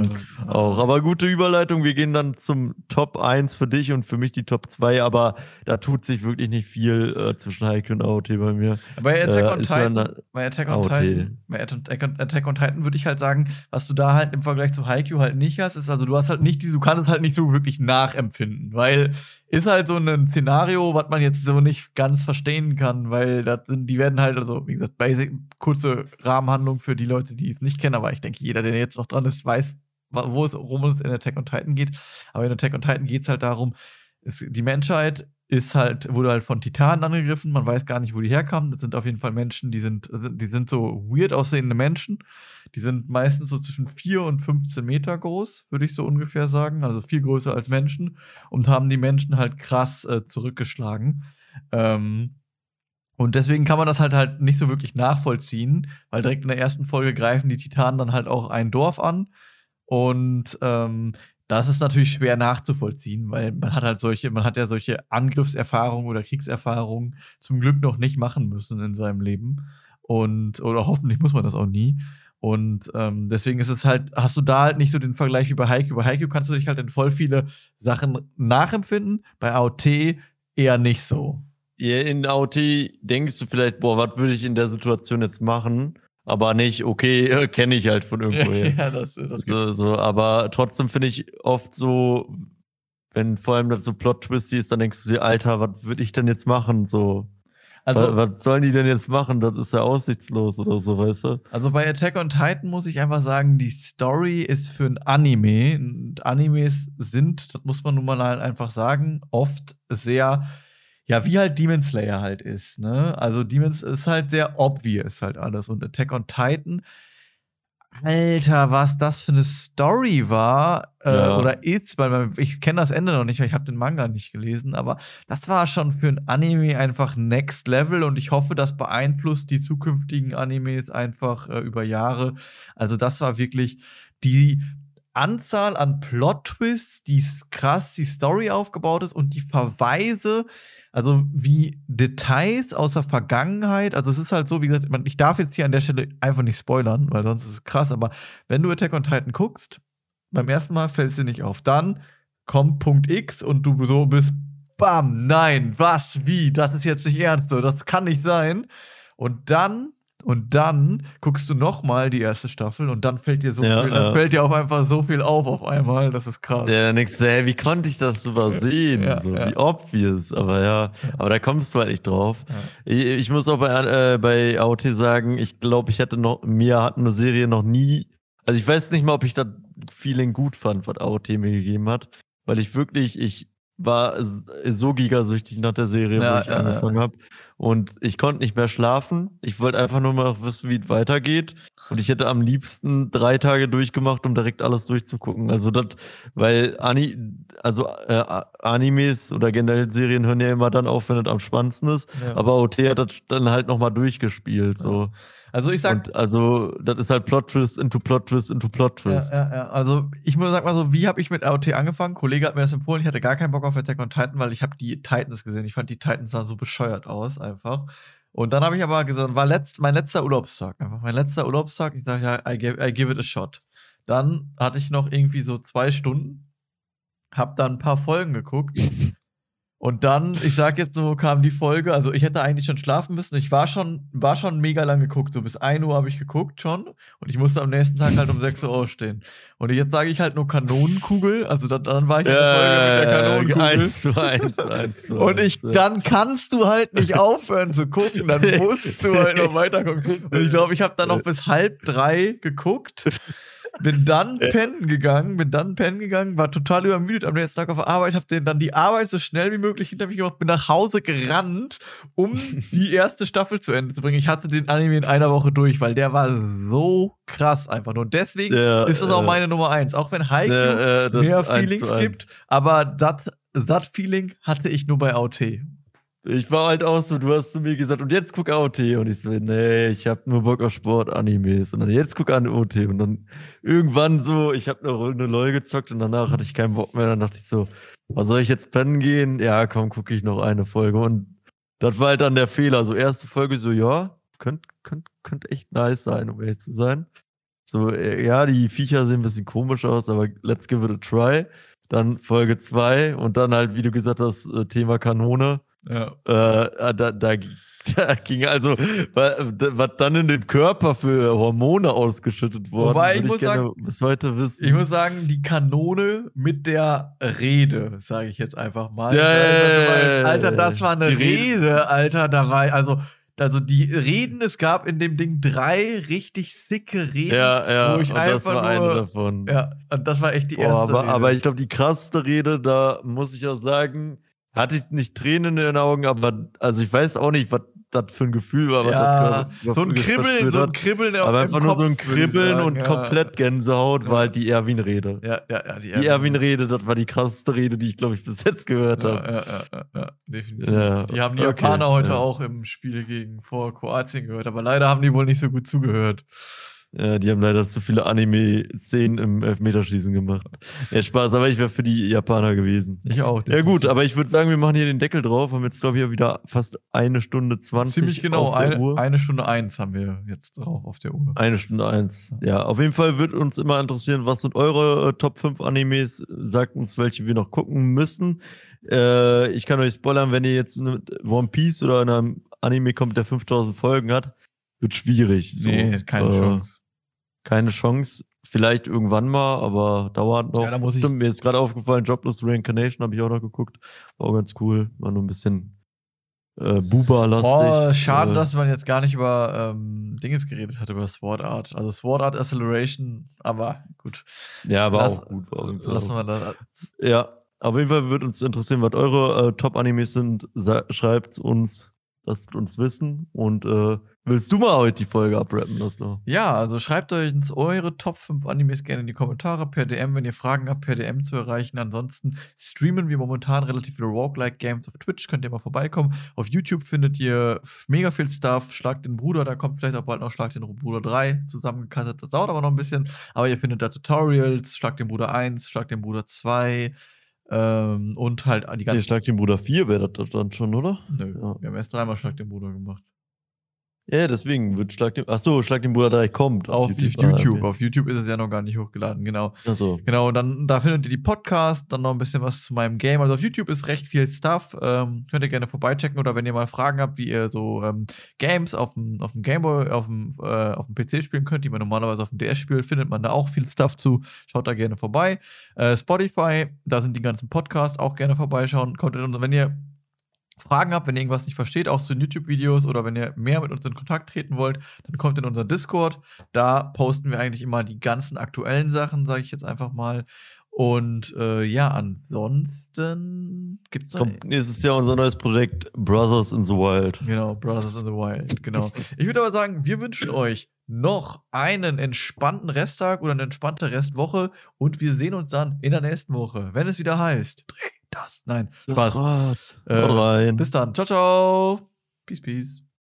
ne? auch. Aber gute Überleitung. Wir gehen dann zum Top 1 für dich und für mich die Top 2. Aber da tut sich wirklich nicht viel äh, zwischen Haikyuu und AOT bei mir. Bei Attack Äh, on ja Titan, eine- bei Attack on AOT. Titan, bei Attack on, Titan würde ich halt sagen, was du da halt im Vergleich zu Haikyuu halt nicht hast, ist also du hast halt nicht diese, du kannst es halt nicht so wirklich nachempfinden, weil ist halt so ein Szenario, was man jetzt so nicht ganz verstehen kann, weil das sind, die werden halt, also wie gesagt, basic, kurze Rahmenhandlung für die Leute, die es nicht kennen, aber ich denke, jeder, der jetzt noch dran ist, weiß, wo es, worum es in Attack on Titan geht. Aber in Attack on Titan geht es halt darum, es, die Menschheit ist halt, wurde halt von Titanen angegriffen, man weiß gar nicht, wo die herkamen. Das sind auf jeden Fall Menschen, die sind, die sind so weird aussehende Menschen. Die sind meistens so zwischen 4 und 15 Meter groß, würde ich so ungefähr sagen. Also viel größer als Menschen und haben die Menschen halt krass äh, zurückgeschlagen. Ähm, und deswegen kann man das halt halt nicht so wirklich nachvollziehen, weil direkt in der ersten Folge greifen die Titanen dann halt auch ein Dorf an. Und ähm, das ist natürlich schwer nachzuvollziehen, weil man hat halt solche, man hat ja solche Angriffserfahrungen oder Kriegserfahrungen zum Glück noch nicht machen müssen in seinem Leben. Und, oder hoffentlich muss man das auch nie. Und ähm, deswegen ist es halt, hast du da halt nicht so den Vergleich wie bei Haikyuu. Bei Haikyuu kannst du dich halt in voll viele Sachen nachempfinden, bei AOT eher nicht so. Ja, In AOT denkst du vielleicht, boah, was würde ich in der Situation jetzt machen? Aber nicht, okay, kenne ich halt von irgendwoher. ja, das, das so, so, aber trotzdem finde ich oft so, wenn vor allem das so Plot-Twisty ist, dann denkst du dir, Alter, was würde ich denn jetzt machen? So, Also, was, was sollen die denn jetzt machen? Das ist ja aussichtslos oder so, weißt du? Also bei Attack on Titan muss ich einfach sagen, die Story ist für ein Anime. Und Animes sind, das muss man nun mal halt einfach sagen, oft sehr, ja, wie halt Demon Slayer halt ist. Ne? Also Demons ist halt sehr obvious halt alles. Und Attack on Titan, Alter, was das für eine Story war äh, Ja. oder ist, weil ich kenne das Ende noch nicht, weil ich habe den Manga nicht gelesen, aber das war schon für ein Anime einfach Next Level und ich hoffe, das beeinflusst die zukünftigen Animes einfach äh, über Jahre. Also das war wirklich die Anzahl an Plot-Twists, die krass die Story aufgebaut ist und die Verweise, also wie Details aus der Vergangenheit, also es ist halt so, wie gesagt, ich darf jetzt hier an der Stelle einfach nicht spoilern, weil sonst ist es krass, aber wenn du Attack on Titan guckst, beim ersten Mal fällt es dir nicht auf. Dann kommt Punkt X und du so bist, bam, nein, was, wie, das ist jetzt nicht ernst so, das kann nicht sein. Und dann, und dann guckst du noch mal die erste Staffel und dann fällt dir so Ja, viel, dann ja. fällt dir auf einfach so viel auf auf einmal, das ist krass. Ja, du, hey, wie konnte ich das übersehen? Ja, so. Wie obvious, aber ja, aber da kommst du halt nicht drauf. Ich, ich muss auch bei, äh, bei AOT sagen, ich glaube, ich hätte noch, mir hat eine Serie noch nie, also ich weiß nicht mal, ob ich das Feeling gut fand, was AOT mir gegeben hat, weil ich wirklich, ich war so gigasüchtig nach der Serie, wo ich angefangen habe. Und ich konnte nicht mehr schlafen. Ich wollte einfach nur mal wissen, wie es weitergeht. Und ich hätte am liebsten drei Tage durchgemacht, um direkt alles durchzugucken. Also das, weil Ani, also äh, Animes oder generell Serien hören ja immer dann auf, wenn es am spannendsten ist. Ja. Aber OT hat das dann halt nochmal durchgespielt. So. also ich sag, Und also, das ist halt Plot Twist into Plot Twist into Plot Ja, Twist. ja, ja. Also ich muss sag mal so, wie habe ich mit AOT angefangen? Ein Kollege hat mir das empfohlen. Ich hatte gar keinen Bock auf Attack on Titan, weil ich habe die Titans gesehen. Ich fand die Titans sahen so bescheuert aus einfach. Und dann habe ich aber gesagt, war letzt, mein letzter Urlaubstag einfach. Mein letzter Urlaubstag. Ich sage ja, I give, I give it a shot. Dann hatte ich noch irgendwie so zwei Stunden, hab dann ein paar Folgen geguckt Und dann, ich sag jetzt so, kam die Folge, also ich hätte eigentlich schon schlafen müssen. Ich war schon, war schon mega lang geguckt, so bis 1 Uhr habe ich geguckt schon. Und ich musste am nächsten Tag halt um 6 Uhr aufstehen. Und jetzt sage ich halt nur Kanonenkugel, also dann, dann war ich in der Folge mit der Kanonenkugel. Eins zu eins, eins zu Und ich, dann kannst du halt nicht aufhören zu gucken, dann musst du halt noch weiter gucken. Und ich glaube, ich habe dann noch bis halb drei geguckt, bin dann pennen gegangen, bin dann pennen gegangen, war total übermüdet am nächsten Tag auf der Arbeit, habe den dann die Arbeit so schnell wie möglich hinter mich gemacht, bin nach Hause gerannt, um die erste Staffel zu Ende zu bringen. Ich hatte den Anime in einer Woche durch, weil der war so krass einfach nur. Und deswegen Ja, ist das auch äh, meine Nummer eins. Auch wenn Ja, äh, mehr Feelings gibt, aber das das Feeling hatte ich nur bei AOT. Ich war halt auch so, du hast zu mir gesagt, und jetzt guck AOT. Und ich so, nee, ich hab nur Bock auf Sport-Animes. Und dann jetzt guck an AOT. Und dann irgendwann so, ich hab eine Runde LOL gezockt und danach hatte ich keinen Bock mehr. Dann dachte ich so, was soll ich jetzt pennen gehen? Ja, komm, gucke ich noch eine Folge. Und das war halt dann der Fehler. So, erste Folge so, ja, könnte könnt, könnt echt nice sein, um ehrlich zu sein. So, äh, ja, die Viecher sehen ein bisschen komisch aus, aber let's give it a try. Dann Folge 2 und dann halt, wie du gesagt hast, äh, Thema Kanone. Ja. Äh, da, da, da ging also, wa- was dann in dem Körper für Hormone ausgeschüttet worden, Wobei, ich muss sagen- bis heute wissen. Ich muss sagen, die Kanone mit der Rede, sage ich jetzt einfach mal. Ja, ja, Alter, das war eine Rede. Rede, Alter. Da war, also, also die Reden, es gab in dem Ding drei richtig sicke Reden. ja, ja, wo ich und das einfach war eine nur- davon. Ja, und das war echt die Boah, erste aber, Rede. aber ich glaube, die krasseste Rede, da muss ich auch sagen, hatte ich nicht Tränen in den Augen, aber also ich weiß auch nicht, was das für ein Gefühl war. was ja, das Körper so ein Kribbeln, so ein. Kribbeln Aber einfach nur so ein Kopf, Kribbeln sagen, und ja. komplett Gänsehaut Ja. war halt die Erwin-Rede. Ja, ja, ja. Die, Die Erwin-Rede, das war die krasseste Rede, die ich, glaube ich, bis jetzt gehört habe. ja, ja, ja, ja, definitiv. Ja, die haben die okay, Japaner heute ja. auch im Spiel gegen vor Kroatien gehört, aber leider haben die wohl nicht so gut zugehört. Ja, die haben leider zu viele Anime-Szenen im Elfmeterschießen gemacht. Ja, Spaß, aber ich wäre für die Japaner gewesen. Ich auch. Ja, gut, aber ich würde sagen, wir machen hier den Deckel drauf. Haben jetzt, glaube ich, wieder fast eine Stunde 20. Ziemlich genau, auf der eine, Uhr. eine Stunde eins haben wir jetzt drauf auf der Uhr. Eine Stunde eins. Ja, auf jeden Fall wird uns immer interessieren, was sind eure äh, Top 5 Animes? Sagt uns, welche wir noch gucken müssen. Äh, ich kann euch spoilern, wenn ihr jetzt mit One Piece oder einem Anime kommt, der 5000 Folgen hat, wird schwierig. So, nee, keine äh, Chance. Keine Chance. Vielleicht irgendwann mal, aber dauert noch. Ja, da muss ich- Stimmt, mir ist gerade aufgefallen, Jobless Reincarnation habe ich auch noch geguckt. War auch ganz cool. War nur ein bisschen äh, Buba-lastig. Oh, schade, äh, dass man jetzt gar nicht über ähm, Dinges geredet hat, über Sword Art. Also Sword Art Acceleration, aber gut. Ja, war Lass- auch gut. War auf jeden Fall Lassen wir das. Ja, auf jeden Fall würde uns interessieren, was eure äh, Top-Animes sind. Schreibt uns, lasst uns wissen. Und äh, willst du mal heute die Folge abrappen, Laszlo? Ja, also schreibt euch uns eure Top 5 Animes gerne in die Kommentare per DM, wenn ihr Fragen habt, per DM zu erreichen. Ansonsten streamen wir momentan relativ viele Roguelike-Games auf Twitch, könnt ihr mal vorbeikommen. Auf YouTube findet ihr mega viel Stuff. Schlag den Bruder, da kommt vielleicht auch bald noch Schlag den Bruder 3 zusammengekastet. Das dauert aber noch ein bisschen. Aber ihr findet da Tutorials, Schlag den Bruder 1, Schlag den Bruder 2 ähm, und halt die Nee, ganzen. Schlag den Bruder 4 wäre das dann schon, oder? Nö, Ja. wir haben erst dreimal Schlag den Bruder gemacht. Ja, deswegen wird Schlag den. Achso, Schlag den Bruder 3 kommt. Auf YouTube. Ah, okay. Auf YouTube ist es ja noch gar nicht hochgeladen, genau. Achso. Genau, und dann da findet ihr die Podcasts, dann noch ein bisschen was zu meinem Game. Also auf YouTube ist recht viel Stuff. Ähm, könnt ihr gerne vorbeichecken oder wenn ihr mal Fragen habt, wie ihr so ähm, Games auf dem, auf dem Gameboy, auf dem, äh, auf dem PC spielen könnt, die man normalerweise auf dem DS spielt, findet man da auch viel Stuff zu. Schaut da gerne vorbei. Äh, Spotify, da sind die ganzen Podcasts, auch gerne vorbeischauen. Unser, wenn ihr Fragen habt, wenn ihr irgendwas nicht versteht, auch zu den YouTube-Videos oder wenn ihr mehr mit uns in Kontakt treten wollt, dann kommt in unser Discord. Da posten wir eigentlich immer die ganzen aktuellen Sachen, sage ich jetzt einfach mal. Und äh, ja, ansonsten gibt es noch. Kommt nächstes Jahr unser neues Projekt Brothers in the Wild. Genau, Brothers in the Wild, genau. Ich würde aber sagen, wir wünschen euch noch einen entspannten Resttag oder eine entspannte Restwoche und wir sehen uns dann in der nächsten Woche, wenn es wieder heißt. Dreh das. Nein, Spaß. Äh. Bis dann. Ciao, ciao. Peace, peace.